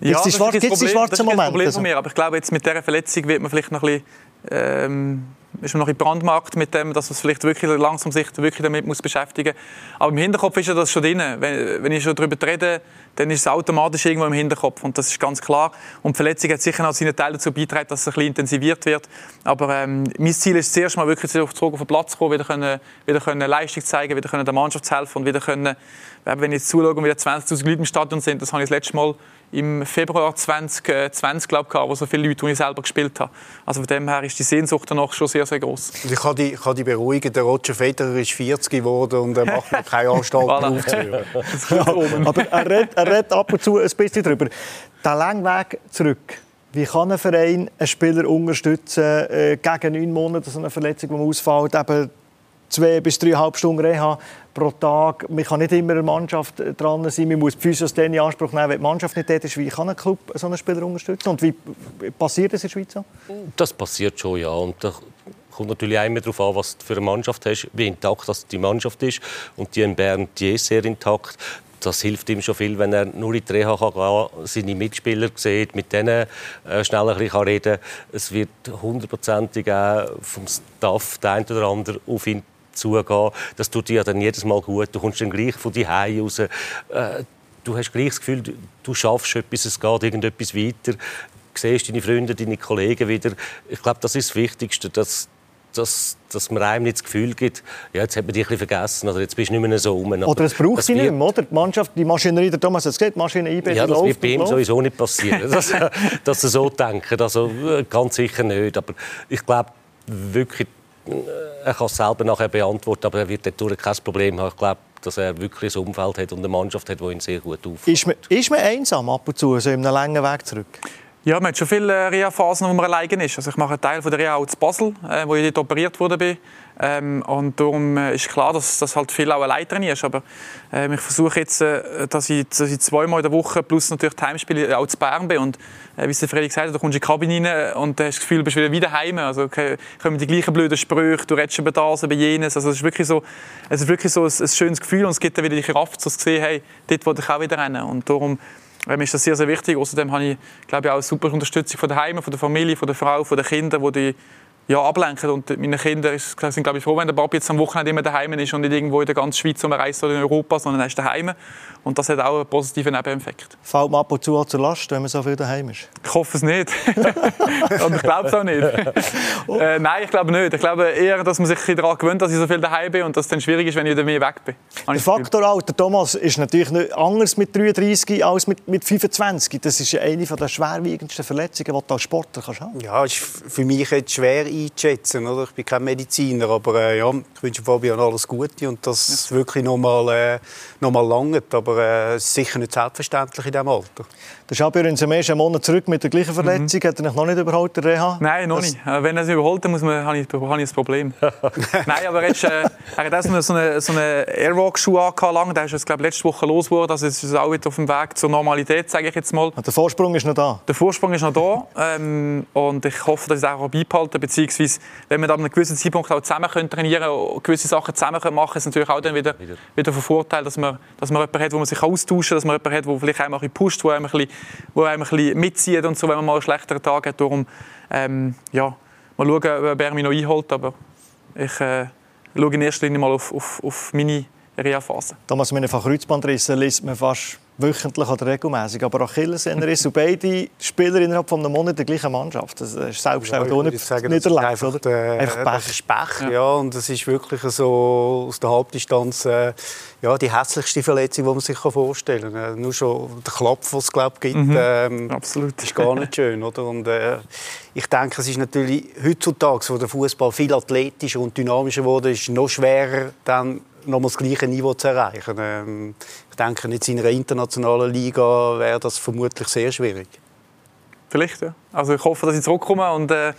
Ja, gibt es die schwarzen Momente? Das ist ein Problem von mir, aber ich glaube, jetzt mit dieser Verletzung wird man vielleicht noch ein bisschen ähm, ist man noch in Brandmarkt mit dem, dass man es vielleicht wirklich langsam sich wirklich damit muss beschäftigen muss. Aber im Hinterkopf ist ja das schon drin. Wenn, wenn ich schon darüber rede, dann ist es automatisch irgendwo im Hinterkopf und das ist ganz klar. Und die Verletzung hat sicher noch seinen Teil dazu beigetragen, dass es ein bisschen intensiviert wird. Aber ähm, mein Ziel ist zuerst mal wirklich zurück auf den Platz zu kommen, wieder, können, wieder können Leistung zeigen, wieder können der Mannschaft helfen und wieder können, wenn ich jetzt zuschaue und wieder 20'000 Leute im Stadion sind, das habe ich das letzte Mal im Februar 2020, glaube ich, wo so viele Leute, die ich selber gespielt habe. Also von dem her ist die Sehnsucht danach schon sehr, sehr groß. Ich kann dich kann die beruhigen, der Roger Federer ist 40 geworden und er macht noch keine Anstalt aufzuhören. aber er redet, er redet ab und zu ein bisschen darüber. Der lange Weg zurück. Wie kann ein Verein einen Spieler unterstützen äh, gegen neun Monate, so eine Verletzung, die ausfällt, eben zwei bis dreieinhalb Stunden Reha pro Tag. Man kann nicht immer eine Mannschaft dran sein. Man muss die Physios dann in Anspruch nehmen, wenn die Mannschaft nicht dort ist. Wie kann ein Club so einen Spieler unterstützen? Und wie passiert das in der Schweiz so? Das passiert schon, ja. Und da kommt natürlich auch immer darauf an, was du für eine Mannschaft hast, wie intakt die Mannschaft ist. Und die in Bern, die ist sehr intakt das hilft ihm schon viel, wenn er nur in die Reha kann seine Mitspieler sieht, mit denen äh, schnell ein bisschen reden kann. Es wird hundertprozentig auch vom Staff der ein oder andere auf ihn zugehen. Das tut dir dann jedes Mal gut. Du kommst dann gleich von die Hause raus. Äh, du hast gleich das Gefühl, du schaffst etwas, es geht irgendetwas weiter. Du siehst deine Freunde, deine Kollegen wieder. Ich glaube, das ist das Wichtigste, dass, dass, dass man einem nicht das Gefühl gibt, ja, jetzt hat man dich ein bisschen vergessen oder jetzt bist du nicht mehr so rum. Oder es braucht sie nicht mehr, oder? Die Mannschaft, die Maschinerie, der Thomas hat es gesagt, die Maschine IB, Ja, das wird bei ihm sowieso nicht passieren, dass, dass er so denkt. Also, äh, ganz sicher nicht. Aber ich glaube wirklich, er kann es selber nachher beantworten, aber er wird dadurch kein Problem haben. Ich glaube, dass er wirklich ein Umfeld hat und eine Mannschaft hat, die ihn sehr gut aufnimmt. Ist man, ist man einsam ab und zu, so in einem langen Weg zurück? Ja, man hat schon viele Reha-Phasen, wo man alleine ist. Also ich mache einen Teil von der Reha auch zu Basel, äh, wo ich dort operiert wurde. Ähm, und darum äh, ist klar, dass das halt viel auch allein trainierst. Aber äh, ich versuche jetzt, äh, dass, ich, dass ich zweimal in der Woche plus natürlich die Heimspiele auch zu Bern bin. Und äh, wie es der Fredrik gesagt hat, du kommst in die Kabine rein und hast das Gefühl, du bist wieder wieder heim. Also kommen die gleichen blöden Sprüche, du redest über das, über jenes. Also es ist wirklich so, es ist wirklich so ein, ein schönes Gefühl und es gibt dann wieder die Kraft, zu sehen, hey, dort will ich auch wieder rennen. Und darum ähm, ist das sehr, sehr wichtig. Außerdem habe ich, glaube ich, auch eine super Unterstützung von der Heime, von der Familie, von der Frau, von den Kindern, die ja, ablenken. Und meine Kinder sind, glaube ich, froh, wenn der Papi jetzt am Wochenende immer daheim ist und nicht irgendwo in der ganzen Schweiz umreist oder in Europa, sondern er ist daheim. Und das hat auch einen positiven Nebeneffekt. Fällt man ab und zu auch zur Last, wenn man so viel daheim ist? Ich hoffe es nicht. und ich glaube es auch nicht. äh, nein, ich glaube nicht. Ich glaube eher, dass man sich daran gewöhnt, dass ich so viel daheim bin und dass es dann schwierig ist, wenn ich wieder mehr weg bin. Der Faktor Alter, Thomas, ist natürlich nicht anders mit 33 als mit, mit 25. Das ist eine der schwerwiegendsten Verletzungen, die du als Sportler kannst haben Ja, ist für mich jetzt schwer einzuschätzen. Oder? Ich bin kein Mediziner, aber äh, ja, ich wünsche Fabian alles Gute und dass ja. wirklich noch mal, äh, noch mal langt. Aber äh, es ist sicher nicht selbstverständlich in diesem Alter. Der Schabier ist im ersten Monat zurück mit der gleichen Verletzung. Mhm. Hat er noch nicht überholt, der Reha? Nein, noch das... nicht. Wenn er es überholt, dann muss man, habe, ich, habe ich ein Problem. Nein, aber jetzt, äh, er hat erst so eine, so eine Airwalk-Schuhe angelangt. Der ist jetzt, glaube letzte Woche los geworden. Also es ist auch wieder auf dem Weg zur Normalität, sage ich jetzt mal. Der Vorsprung ist noch da? Der Vorsprung ist noch da. Ähm, und ich hoffe, dass ich es auch beibehalten Beziehungsweise, wenn wir dann an einem gewissen Zeitpunkt auch zusammen können trainieren und gewisse Sachen zusammen können machen können, ist es natürlich auch dann wieder, wieder. wieder von Vorteil, dass man, dass man jemanden hat, wo man sich austauschen kann, dass man jemanden hat, der vielleicht einmal ein pusht, wo einem ein bisschen, wo einem ein bisschen mitzieht und so, wenn man mal einen schlechteren Tag hat. Darum, ähm, ja, mal schauen, ob er mich noch einholt, aber ich äh, schaue in erster Linie mal auf, auf, auf meine Reha-Phase. Damals mit einem Kreuzbandriss liest man fast wöchentlich oder regelmäßig. Aber Achillessehnenriss und beide Spieler innerhalb von einem Monat der gleichen Mannschaft. Das ist selbst ja, nicht, sagen, nicht erlebt, einfach, oder? Äh, einfach Pech. Ist Pech, ja. ja. Und das ist wirklich so aus der Halbdistanz äh, ja, die hässlichste Verletzung, die man sich vorstellen kann. Äh, nur schon der Klapp, den es glaub, gibt, mhm. ähm, Absolut. ist gar nicht schön. Oder? Und, äh, ich denke, es ist natürlich heutzutage, wo der Fußball viel athletischer und dynamischer wurde, ist noch schwerer, dann nochmal das gleiche Niveau zu erreichen. Ähm, ich denke, jetzt in einer internationalen Liga wäre das vermutlich sehr schwierig. Vielleicht, ja. Also ich hoffe, dass ich zurückkomme und äh,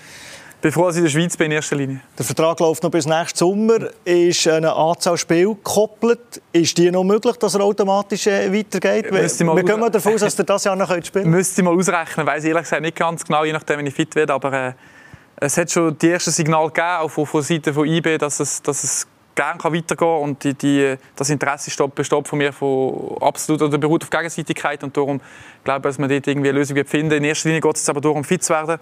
bin froh, dass ich in der Schweiz bin in erster Linie. Der Vertrag läuft noch bis nächsten Sommer. Ist eine Anzahl Spiele gekoppelt? Ist die noch möglich, dass er automatisch äh, weitergeht? Wir gehen mal davon aus, dass er das Jahr noch spielen. Müsste ich mal ausrechnen. Ich weiß ehrlich gesagt nicht ganz genau, je nachdem, wenn ich fit werde. Aber äh, es hat schon die ersten Signale gegeben, auch von, von Seiten von IB, dass es, dass es gerne weitergehen kann und die, die, das Interesse besteht von mir von absolut oder beruht auf Gegenseitigkeit und darum glaube ich, dass man dort irgendwie eine Lösung finden. In erster Linie geht es aber darum, fit zu werden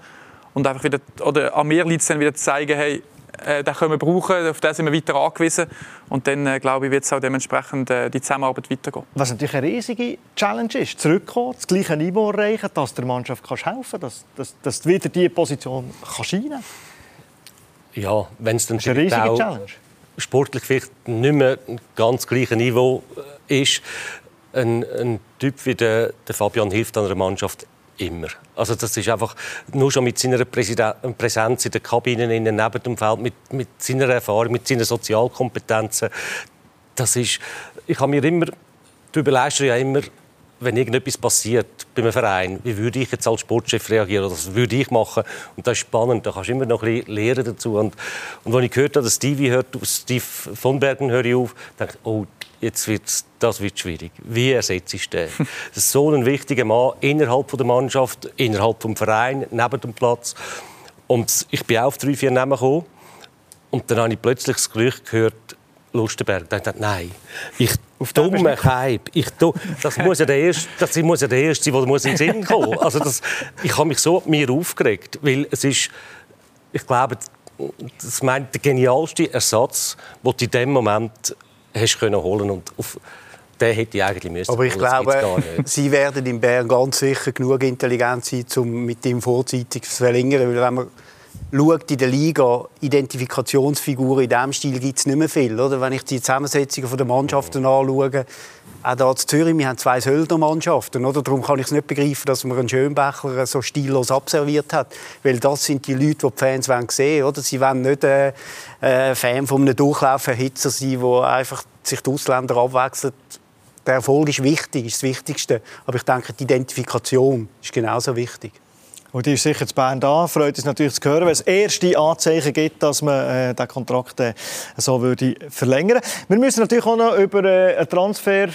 und einfach wieder oder an mir liegt es dann wieder zu zeigen, hey, äh, den können wir brauchen, auf den sind wir weiter angewiesen und dann äh, glaube ich, wird es auch dementsprechend äh, die Zusammenarbeit weitergehen. Was natürlich eine riesige Challenge ist, zurückkommen, das gleiche Niveau erreichen, dass der Mannschaft kannst helfen kannst, dass, dass, dass du wieder diese Position kannst rein Ja, wenn es dann das ist eine riesige Challenge sportlich vielleicht nicht mehr ganz gleiche Niveau äh, ist, ein, ein Typ wie der, der Fabian hilft einer Mannschaft immer. Also das ist einfach nur schon mit seiner Präsenz in der Kabine, neben dem Feld, mit, mit seiner Erfahrung, mit seinen Sozialkompetenzen. Das ist, ich habe mir immer, du überlegst ja immer, wenn irgendetwas passiert bei einem Verein, wie würde ich jetzt als Sportchef reagieren was würde ich machen? Und das ist spannend, da kannst du immer noch ein bisschen lernen dazu. Und, und als ich gehört habe, dass Stevie hört, Steve von Bergen höre ich auf, denke ich, oh, jetzt wird das wird schwierig. Wie ersetzt ich den? Das ist so ein wichtiger Mann innerhalb der Mannschaft, innerhalb des Vereins, neben dem Platz. Und ich bin auch auf drei, vier Namen gekommen. Und dann habe ich plötzlich das Gerücht gehört, Lustenberg. Dann dachte nein, ich auf dumme Hype. Ich, das muss ja der erste, das muss ja der erste sein, der muss in den Sinn kommen. Also das, ich habe mich so mir aufgeregt, weil es ist, ich glaube, das meint der genialste Ersatz, den du in dem Moment hast können holen und auf den hätte ich eigentlich müssen. Aber ich glaube, Sie werden in Bern ganz sicher genug intelligent sein, um mit ihm vorzeitig zu verlängern, weil wenn man schaut in der Liga, Identifikationsfiguren in diesem Stil gibt es nicht mehr viel. Oder? Wenn ich die Zusammensetzungen der Mannschaften anschaue, auch hier in Zürich, wir haben zwei Söldner-Mannschaften. Darum kann ich es nicht begreifen, dass man einen Schönbecher so stillos abserviert hat. Weil das sind die Leute, die die Fans sehen wollen. Sie wollen nicht äh, äh, Fan von einem Durchlauferhitzer sein, der einfach sich die Ausländer abwechselt. Der Erfolg ist wichtig, ist das Wichtigste. Aber ich denke, die Identifikation ist genauso wichtig. Und die ist sicher zu Bern da. Freut uns natürlich zu hören, wenn es erste Anzeichen gibt, dass man äh, den Kontrakt äh, so würde verlängern Wir müssen natürlich auch noch über äh, einen Transfer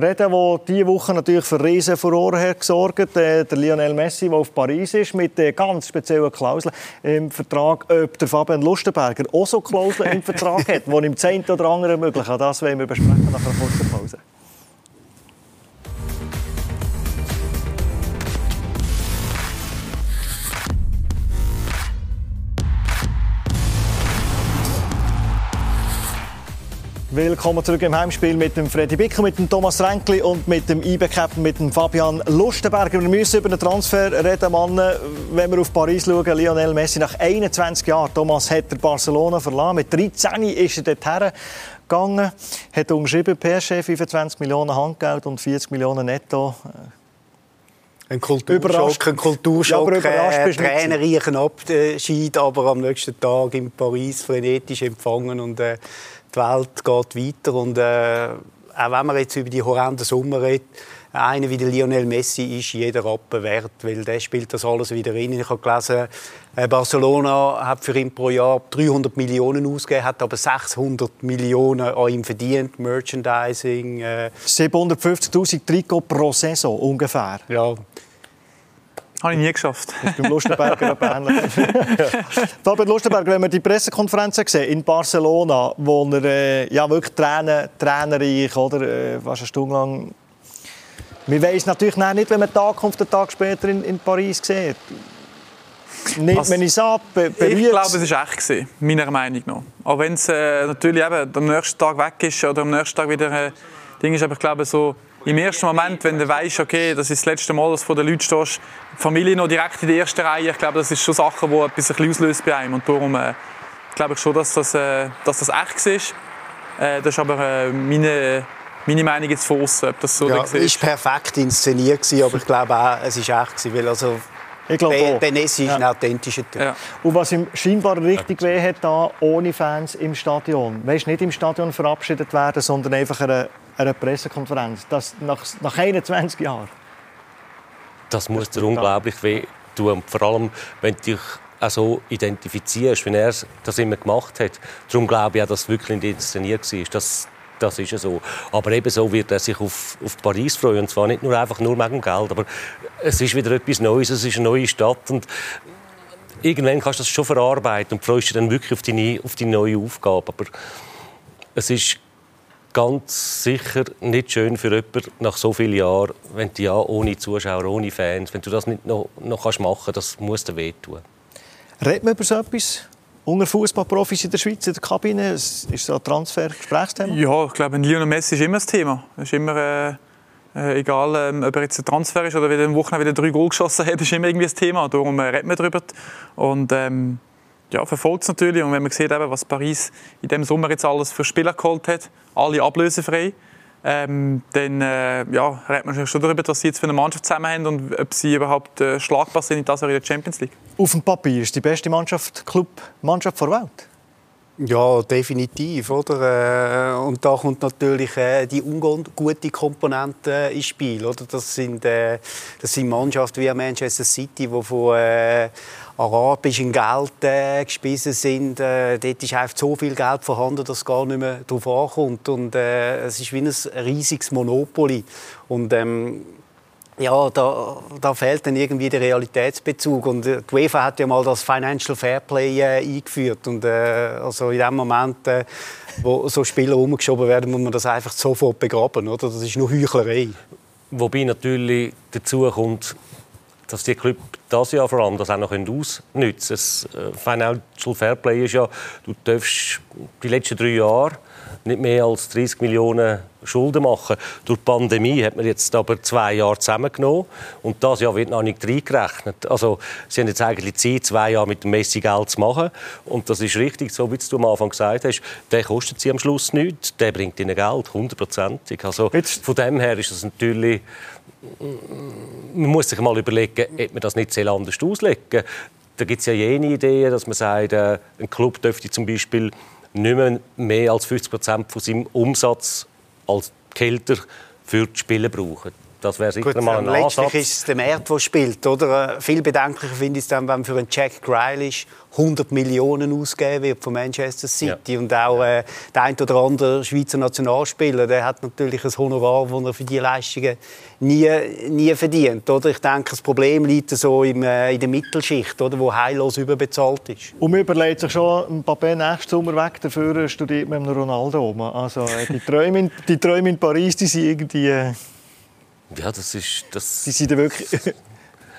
reden, der diese Woche natürlich für riesen Furore hat gesorgt hat. Äh, der Lionel Messi, der auf Paris ist, mit äh, ganz speziellen Klauseln im Vertrag. Ob der Fabian Lustenberger auch so Klauseln im Vertrag hat, die ihm das oder andere ermöglichen. Das wollen wir besprechen nach einer kurzen Pause. Willkommen zurück im Heimspiel mit dem Freddy Bicker, mit dem Thomas Renkli und mit dem IB-Captain, mit dem Fabian Lustenberger. Wir müssen über den Transfer reden, Mann. Wenn wir auf Paris schauen, Lionel Messi nach 21 Jahren. Thomas hat der Barcelona verlassen. Mit 13 ist er dorthin gegangen, hat unterschrieben, PSG 25 Millionen Handgeld und 40 Millionen netto. Ein Kulturschock, ein Kulturschock, ja, äh, tränenreichen Abschied, aber am nächsten Tag in Paris frenetisch empfangen und äh, die Welt geht weiter und äh, auch wenn man jetzt über die horrenden Sommer redet, einer wie der Lionel Messi ist jeder Rappen wert, weil der spielt das alles wieder rein. Ich habe gelesen, äh, Barcelona hat für ihn pro Jahr 300 Millionen ausgegeben, hat aber 600 Millionen an ihm verdient, Merchandising. Äh. 750'000 Trikot pro Saison ungefähr. Ja, habe ich nie geschafft. Das ist beim Lustenberger ähnlich. Fabian Lustenberger, wenn wir die Pressekonferenz sehen in Barcelona, wo er äh, ja, wirklich Tränen, tränenreich, oder, äh, fast eine Stunde lang... Wir wissen natürlich nicht, wenn man Tag kommt, den Tag später in, in Paris sieht. Nimmt also, man es ab? Ich glaube, es war echt, meiner Meinung nach. Auch wenn es äh, natürlich eben am nächsten Tag weg ist oder am nächsten Tag wieder äh, Ding ist, aber ich glaube so im ersten Moment, wenn du weißt, okay, das ist das letzte Mal, dass du vor den Leuten stehst, die Familie noch direkt in der ersten Reihe, ich glaube, das ist schon Sachen, die etwas ein auslöst bei einem. Und darum äh, glaube ich schon, dass das, äh, dass das echt ist. Äh, das ist aber äh, meine, meine Meinung jetzt von außen, ob das so ja, ist. Es war perfekt inszeniert, aber ich glaube auch, es war echt. Weil also ich glaube Benesi ist ja. ein authentischer Typ. Ja. Und was ihm scheinbar richtig weh hat, da, ohne Fans im Stadion. Weißt, nicht im Stadion verabschiedet werden, sondern einfach eine, eine Pressekonferenz. Das nach, nach 21 Jahren. Das muss dir unglaublich weh tun. Vor allem, wenn du dich auch so identifizierst, wie er das immer gemacht hat. Darum glaube ich auch, dass es wirklich inszeniert war. Das, das ist so. Aber ebenso wird er sich auf, auf Paris freuen. Und zwar nicht nur einfach nur wegen dem Geld, aber es ist wieder etwas Neues, es ist eine neue Stadt. Und irgendwann kannst du das schon verarbeiten und freust dich dann wirklich auf die, auf die neue Aufgabe. Aber es ist ganz sicher nicht schön für jemanden nach so vielen Jahren, wenn du ja ohne Zuschauer, ohne Fans, wenn du das nicht noch, noch machen kannst, das muss dir wehtun. Reden wir über so etwas? Unter Fußballprofis in der Schweiz, in der Kabine? Ist so ein Transfer Gesprächsthema? Ja, ich glaube, Lionel Messi ist immer das Thema. ist immer, äh, äh, egal, äh, ob er jetzt ein Transfer ist oder wieder am Wochenende wieder drei Goal geschossen hat, ist immer irgendwie das Thema. Darum äh, reden wir darüber. Und ähm, ja, verfolgt es natürlich. Und wenn man sieht, eben, was Paris in diesem Sommer jetzt alles für Spieler geholt hat, alle ablösefrei, ähm, dann äh, ja, redet man schon darüber, was sie jetzt für eine Mannschaft zusammen haben und ob sie überhaupt äh, schlagbar sind in der Champions League. Auf dem Papier ist die beste Mannschaft, Club-Mannschaft der Welt. Ja, definitiv. Oder? Äh, und da kommt natürlich äh, die ungute Komponente ins Spiel. Oder? Das, sind, äh, das sind Mannschaften wie Manchester City, die von arabischen Geld äh, gespissen sind. Äh, dort ist einfach so viel Geld vorhanden, dass es gar nicht mehr darauf ankommt. Und, äh, es ist wie ein riesiges Monopoly. Und, ähm, ja, da, da, fehlt dann irgendwie der Realitätsbezug. Und äh, die UEFA hat ja mal das Financial Fairplay äh, eingeführt. Und äh, also in dem Moment, äh, wo so Spieler umgeschoben werden, muss man das einfach sofort begraben. Oder? Das ist nur Heuchlerei. Wobei natürlich dazu kommt, dass die Club das Jahr vor allem das auch noch ausnutzen können. Das äh, Financial Fairplay ist ja, du darfst die letzten drei Jahre nicht mehr als 30 Millionen Schulden machen. Durch die Pandemie hat man jetzt aber zwei Jahre zusammengenommen und das Jahr wird noch nicht reingerechnet. Also sie haben jetzt eigentlich Zeit, zwei Jahre mit dem Messi Geld zu machen und das ist richtig, so wie du am Anfang gesagt hast, der kostet sie am Schluss nichts, der bringt ihnen Geld, hundertprozentig. Also von dem her ist das natürlich man muss sich mal überlegen, ob man das nicht anders auslegen Da gibt es ja jene Ideen, dass man sagt, äh, ein Club dürfte zum Beispiel nicht mehr, mehr als 50 Prozent von seinem Umsatz als Kälter für die Spiele brauchen. Das wäre sicher Gut, mal ein letztlich Ansatz. ist es der Markt, der spielt. Oder? Äh, viel bedenklicher finde ich es dann, wenn für einen Jack Grealish 100 Millionen ausgegeben wird von Manchester City. Ja. Und auch äh, der ein oder andere Schweizer Nationalspieler, der hat natürlich ein Honorar, das er für diese Leistungen nie, nie verdient. Oder? Ich denke, das Problem liegt so im, äh, in der Mittelschicht, oder, wo heillos überbezahlt ist. Und man überlegt sich schon, Mbappé nächsten Sommer weg, dafür studiert man Ronaldo. Also äh, die Träume in, die Träume in Paris, die sind irgendwie... Ja, das ist... Das, die sind wirklich...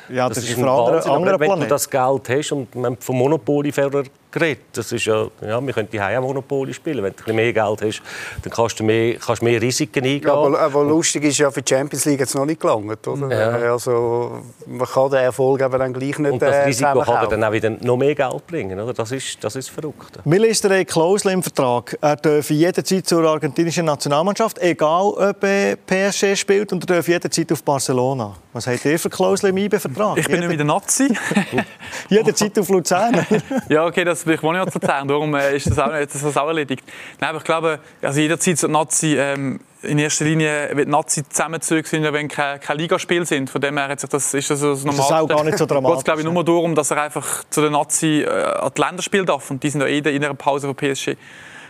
ja, das, das ist, ein andere, andere Wenn du das Geld hast und man vom Monopoly-Fahrer geredet. Das ist ja, ja, wir können die Hause Monopoly spielen. Wenn du mehr Geld hast, dann kannst du mehr, kannst mehr Risiken eingehen. Ja, aber, aber lustig ist ja, für die Champions League jetzt noch nicht gelangt. Oder? Ja. Also, man kann den Erfolg aber dann gleich nicht Und das äh, Risiko kann dann auch wieder noch mehr Geld bringen. Oder? Das, ist, das ist verrückt. Mir ist eine Klausel im Vertrag. Er darf jederzeit zur argentinischen Nationalmannschaft, egal ob er PSG spielt, und er darf jederzeit auf Barcelona. Was habt ihr für Klausel im IBE-Vertrag? Ich bin nicht mehr der Nazi. jederzeit auf Luzern. ja, okay, das ich wohne ja zu Luzern, darum äh, ist das auch, ist das auch erledigt. Nein, aber ich glaube, also jederzeit so Nazi, ähm, in erster Linie wird Nazi zusammengezogen sind, wenn keine, keine Ligaspiele sind. Von dem her hat sich das, ist das so normal. Das ist auch gar nicht so dramatisch. Es glaube ich nur darum, dass er einfach zu den Nazi äh, an die Länderspiele darf und die sind ja eh in einer Pause von PSG.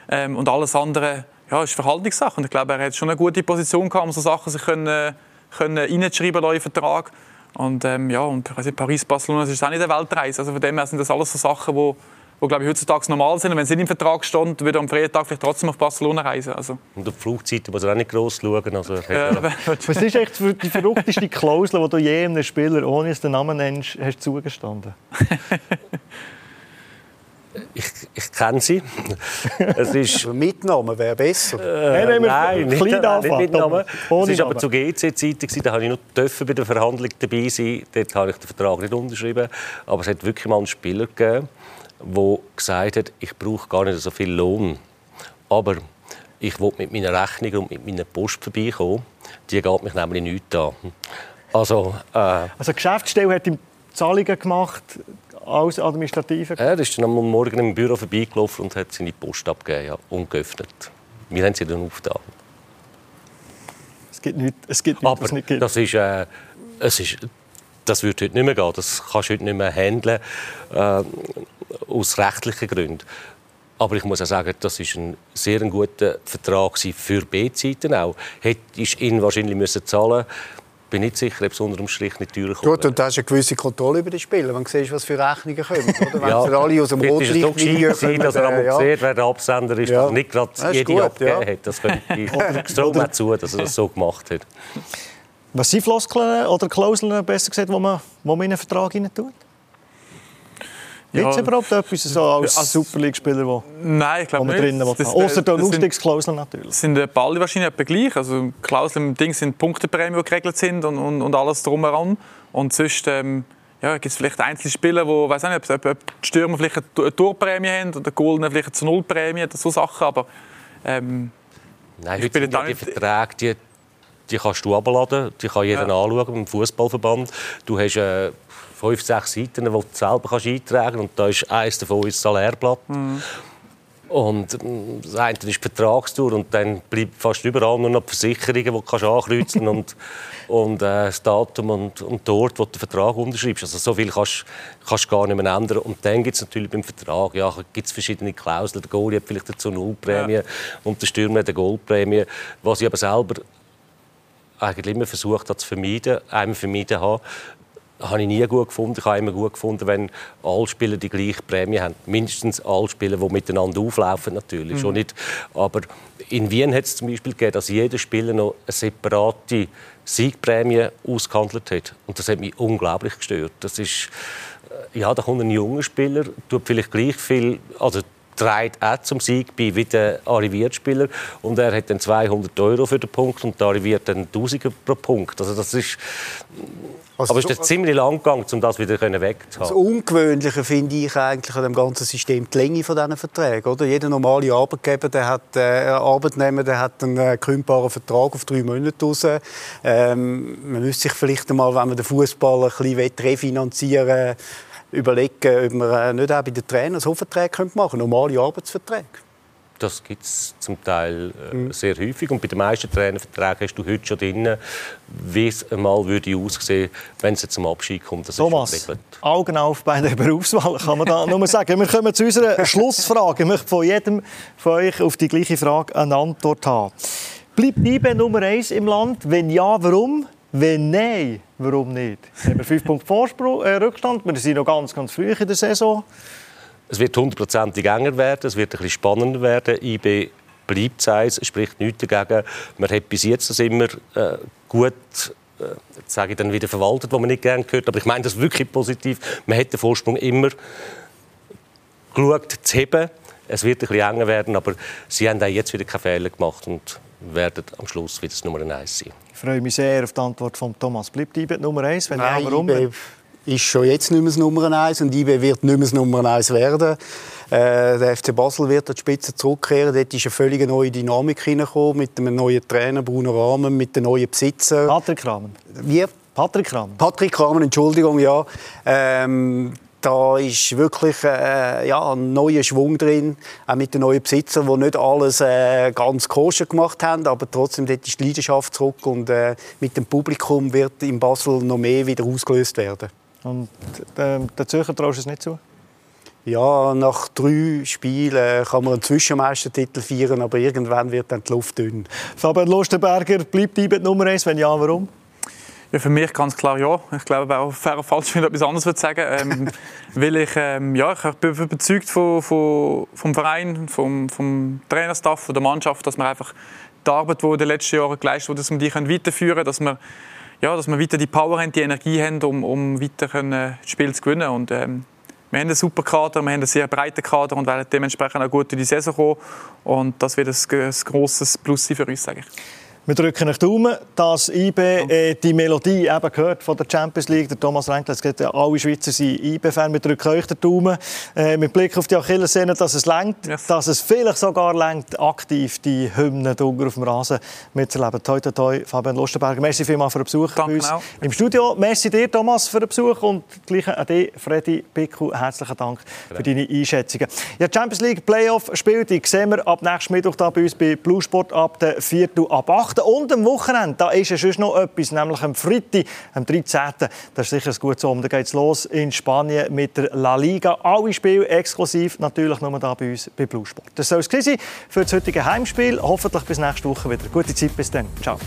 Ähm, und alles andere ja, ist Verhaltenssache. Und ich glaube, er hat schon eine gute Position gehabt, um so Sachen sich können, können reinzuschreiben in den Vertrag. Und ähm, ja, und Paris, Barcelona, das ist auch nicht eine Weltreise. Also von dem her sind das alles so Sachen, die die glaube ich, heutzutage normal sind. Und wenn sie nicht im Vertrag stand, würde er am Freitag vielleicht trotzdem auf Barcelona reisen. Also. Und auf die Flugzeiten muss er auch nicht gross schauen. Also, Äh, Was ist echt die verrückteste Klausel, die du je einem Spieler, ohne dass du den Namen nennst, hast zugestanden? ich, ich kenne sie. es ist, Aber mit Namen wäre besser. Nein, nein, nicht, nicht anfangen, mit Namen. ohne Es war aber zu GC-Zeiten, da habe ich noch dürfen bei der Verhandlung dabei sein. Dort habe ich den Vertrag nicht unterschrieben. Aber es hat wirklich mal einen Spieler gegeben, der gesagt hat, ich brauche gar nicht so viel Lohn. Aber ich will mit meiner Rechnung und mit meiner Post vorbeikommen. Die geht mich nämlich nichts an. Also, äh, Also die Geschäftsstelle hat ihm Zahlungen gemacht, alles Administrative. er ist dann am Morgen im Büro vorbeigelaufen und hat seine Post abgegeben ja, und geöffnet. Wir haben sie dann aufgetan. Es gibt nichts, es gibt nichts was Aber es nicht gibt. das ist, äh, es ist, das wird heute nicht mehr gehen. Das kannst du heute nicht mehr handeln, äh, aus rechtlichen Gründen. Aber ich muss auch sagen, das ist ein sehr ein guter Vertrag für B-Zeiten auch. Hätte ich ihn wahrscheinlich müssen zahlen bin nicht sicher, ob es unter dem Strich nicht teurer kommt. Gut, und du hast eine gewisse Kontrolle über die Spieler, wenn du siehst, was für Rechnungen kommen. Oder? Wenn Ja, sie alle aus dem so Rotlichtmilieu gescheit gewesen, dass er einmal ja. sieht, wer der Absender ist, Ja. dass er nicht gerade jede gut, abgegeben ja. hat. Das könnte ich traue mir zu, dass er das so gemacht hat. Was sind Floskeln oder Klauseln, besser gesagt, die man, man in einen Vertrag rein tut? Gibt es Ja. überhaupt etwas so als Also- Super League-Spieler, wo, Nein, ich wo glaube man nicht. drinnen will? Das-? Außer der Ausstiegsklausel natürlich. sind äh, alle wahrscheinlich etwa gleich. Also Klauseln im Ding sind Punkteprämien, die geregelt sind und, und, und alles drumheran. Und sonst ähm, ja, gibt es vielleicht einzelne Spieler, wo weiß nicht, ob, ob die Stürmer vielleicht eine Tor- eine Torprämie haben oder die Golden vielleicht eine oder so Sachen. Aber ähm, Nein, Ich heute bin ja die nicht- Verträge, die, die kannst du abladen, die kann jeder Ja. anschauen im Fußballverband. Du hast äh, fünf, sechs Seiten, die du selber kannst eintragen kannst und da ist eines davon ist das Salärblatt. Und mm, das eine ist die Vertragstour und dann bleibt fast überall nur noch die Versicherungen, die du kannst ankreuzen und, und äh, das Datum und, und dort, wo du den Vertrag unterschreibst. Also so viel kannst du gar nicht mehr ändern. Und dann gibt es natürlich beim Vertrag ja, gibt's verschiedene Klauseln. Der Goalie hat vielleicht dazu Nullprämie und der Stürmer hat eine Goldprämie. Was ich aber selber eigentlich immer versucht habe zu vermeiden, einmal vermeiden habe, habe ich nie gut gefunden. Ich habe immer gut gefunden, wenn alle Spieler die gleiche Prämie haben. Mindestens alle Spieler, die miteinander auflaufen natürlich. Schon nicht. Aber in Wien hat es zum Beispiel gegeben, dass jeder Spieler noch eine separate Siegprämie ausgehandelt hat. Und das hat mich unglaublich gestört. Das ist, äh, ja, da kommt ein junger Spieler, tut vielleicht gleich viel, also trägt auch zum Sieg bei wie der arrivierte Spieler und er hat dann 200 Euro für den Punkt und der arriviert dann 1000 pro Punkt. Also das ist, Also aber es ist ziemlich lang gegangen, um das wieder Das wegzuhaben. Ungewöhnliche finde ich eigentlich an dem ganzen System die Länge von diesen Verträgen. Oder? Jeder normale Arbeitgeber, der hat, äh, Arbeitnehmer, der hat einen äh, kündbaren Vertrag auf drei Monate raus. Ähm, man müsste sich vielleicht einmal, wenn man den Fußball ein bisschen refinanzieren will, überlegen, ob man äh, nicht auch bei den Trainern so Verträge machen könnte, normale Arbeitsverträge. Das gibt es zum Teil äh, sehr häufig und bei den meisten Trainerverträgen hast du heute schon drin, wie es einmal würde aussehen, wenn es jetzt zum Abschied kommt. Das ist Thomas. Augen auf bei der Berufswahl, kann man da nur sagen. Wir kommen zu unserer Schlussfrage. Ich möchte von jedem von euch auf die gleiche Frage eine Antwort haben. Bleibt IB Nummer eins im Land? Wenn ja, warum? Wenn nein, warum nicht? Jetzt haben wir fünf Punkte Vorsprung, äh, Rückstand. Wir sind noch ganz, ganz früh in der Saison. Es wird hundertprozentig enger werden, es wird ein bisschen spannender werden. IB bleibt es spricht nichts dagegen. Man hat bis jetzt das immer äh, gut, äh, sage ich dann wieder verwaltet, was man nicht gerne hört, aber ich meine das wirklich positiv. Man hat den Vorsprung immer geschaut zu heben. Es wird ein bisschen enger werden, aber sie haben auch jetzt wieder keine Fehler gemacht und werden am Schluss wieder das Nummer eins sein. Freue mich sehr auf die Antwort von Thomas. Bleibt IB Nummer eins? Wenn Nein, ja, warum? IB ist schon jetzt nicht mehr das Nummer 1 und IB wird nicht mehr das Nummer 1 werden. Äh, der FC Basel wird an die Spitze zurückkehren. Dort ist eine völlig neue Dynamik hineingekommen mit einem neuen Trainer, Bruno Rahmen, mit den neuen Besitzer. Patrick Rahmen. Wie? Patrick Rahmen. Patrick Rahmen, Entschuldigung, ja. Ähm, da ist wirklich äh, ja, ein neuer Schwung drin, auch mit den neuen Besitzern, die nicht alles äh, ganz koscher gemacht haben, aber trotzdem dort ist die Leidenschaft zurück und äh, mit dem Publikum wird in Basel noch mehr wieder ausgelöst werden. Und äh, der Zürcher traust du es nicht zu? Ja, nach drei Spielen kann man einen Zwischenmeistertitel feiern, aber irgendwann wird dann die Luft dünn. Fabian Lustenberger, bleibt IB Nummer eins? Wenn ja, warum? Ja, für mich ganz klar ja. Ich glaube, auch fair falsch, wenn ich etwas anderes würde sagen ähm, Weil ich, ähm, ja, ich bin überzeugt von, von, vom Verein, vom, vom Trainerstaff, von der Mannschaft, dass wir einfach die Arbeit, die in den letzten Jahren geleistet wurde, dass wir die weiterführen können, dass wir, ja, dass wir weiter die Power haben, die Energie haben, um, um weiter können, das Spiel zu gewinnen. Und, ähm, wir haben einen super Kader, wir haben einen sehr breiten Kader und werden dementsprechend auch gut in die Saison kommen. Und das wird ein, ein grosses Plus sein für uns, sage ich. Wir drücken euch Daumen, dass IB äh, die Melodie eben gehört von der Champions League. Der Thomas Renkler hat gesagt, alle Schweizer sind IB-Fan. Wir drücken euch den Daumen. Äh, mit Blick auf die Achillessehne, dass es längt, yes. dass es vielleicht sogar längt, aktiv die Hymnen Dunker auf dem Rasen mitzuerleben. Toi, toi, toi, Fabian Lustenberger. Merci vielmals für den Besuch Danke bei uns auch. im Studio. Merci dir, Thomas, für den Besuch und gleich an dich, Freddy Pickel. Herzlichen Dank für deine Einschätzungen. Ja, Champions League Playoff-Spiel, die sehen wir ab nächsten Mittwoch da bei uns bei Blue Sport ab der 4. ab 8. Und am Wochenende, da ist ja schon noch etwas, nämlich am Freitag, am 13. Das ist sicher ein gutes um. Da geht es los in Spanien mit der La Liga. Alle Spiele exklusiv, natürlich nur da bei uns bei Blue Sport. Das soll es sein für das heutige Heimspiel. Hoffentlich bis nächste Woche wieder. Gute Zeit bis dann. Ciao.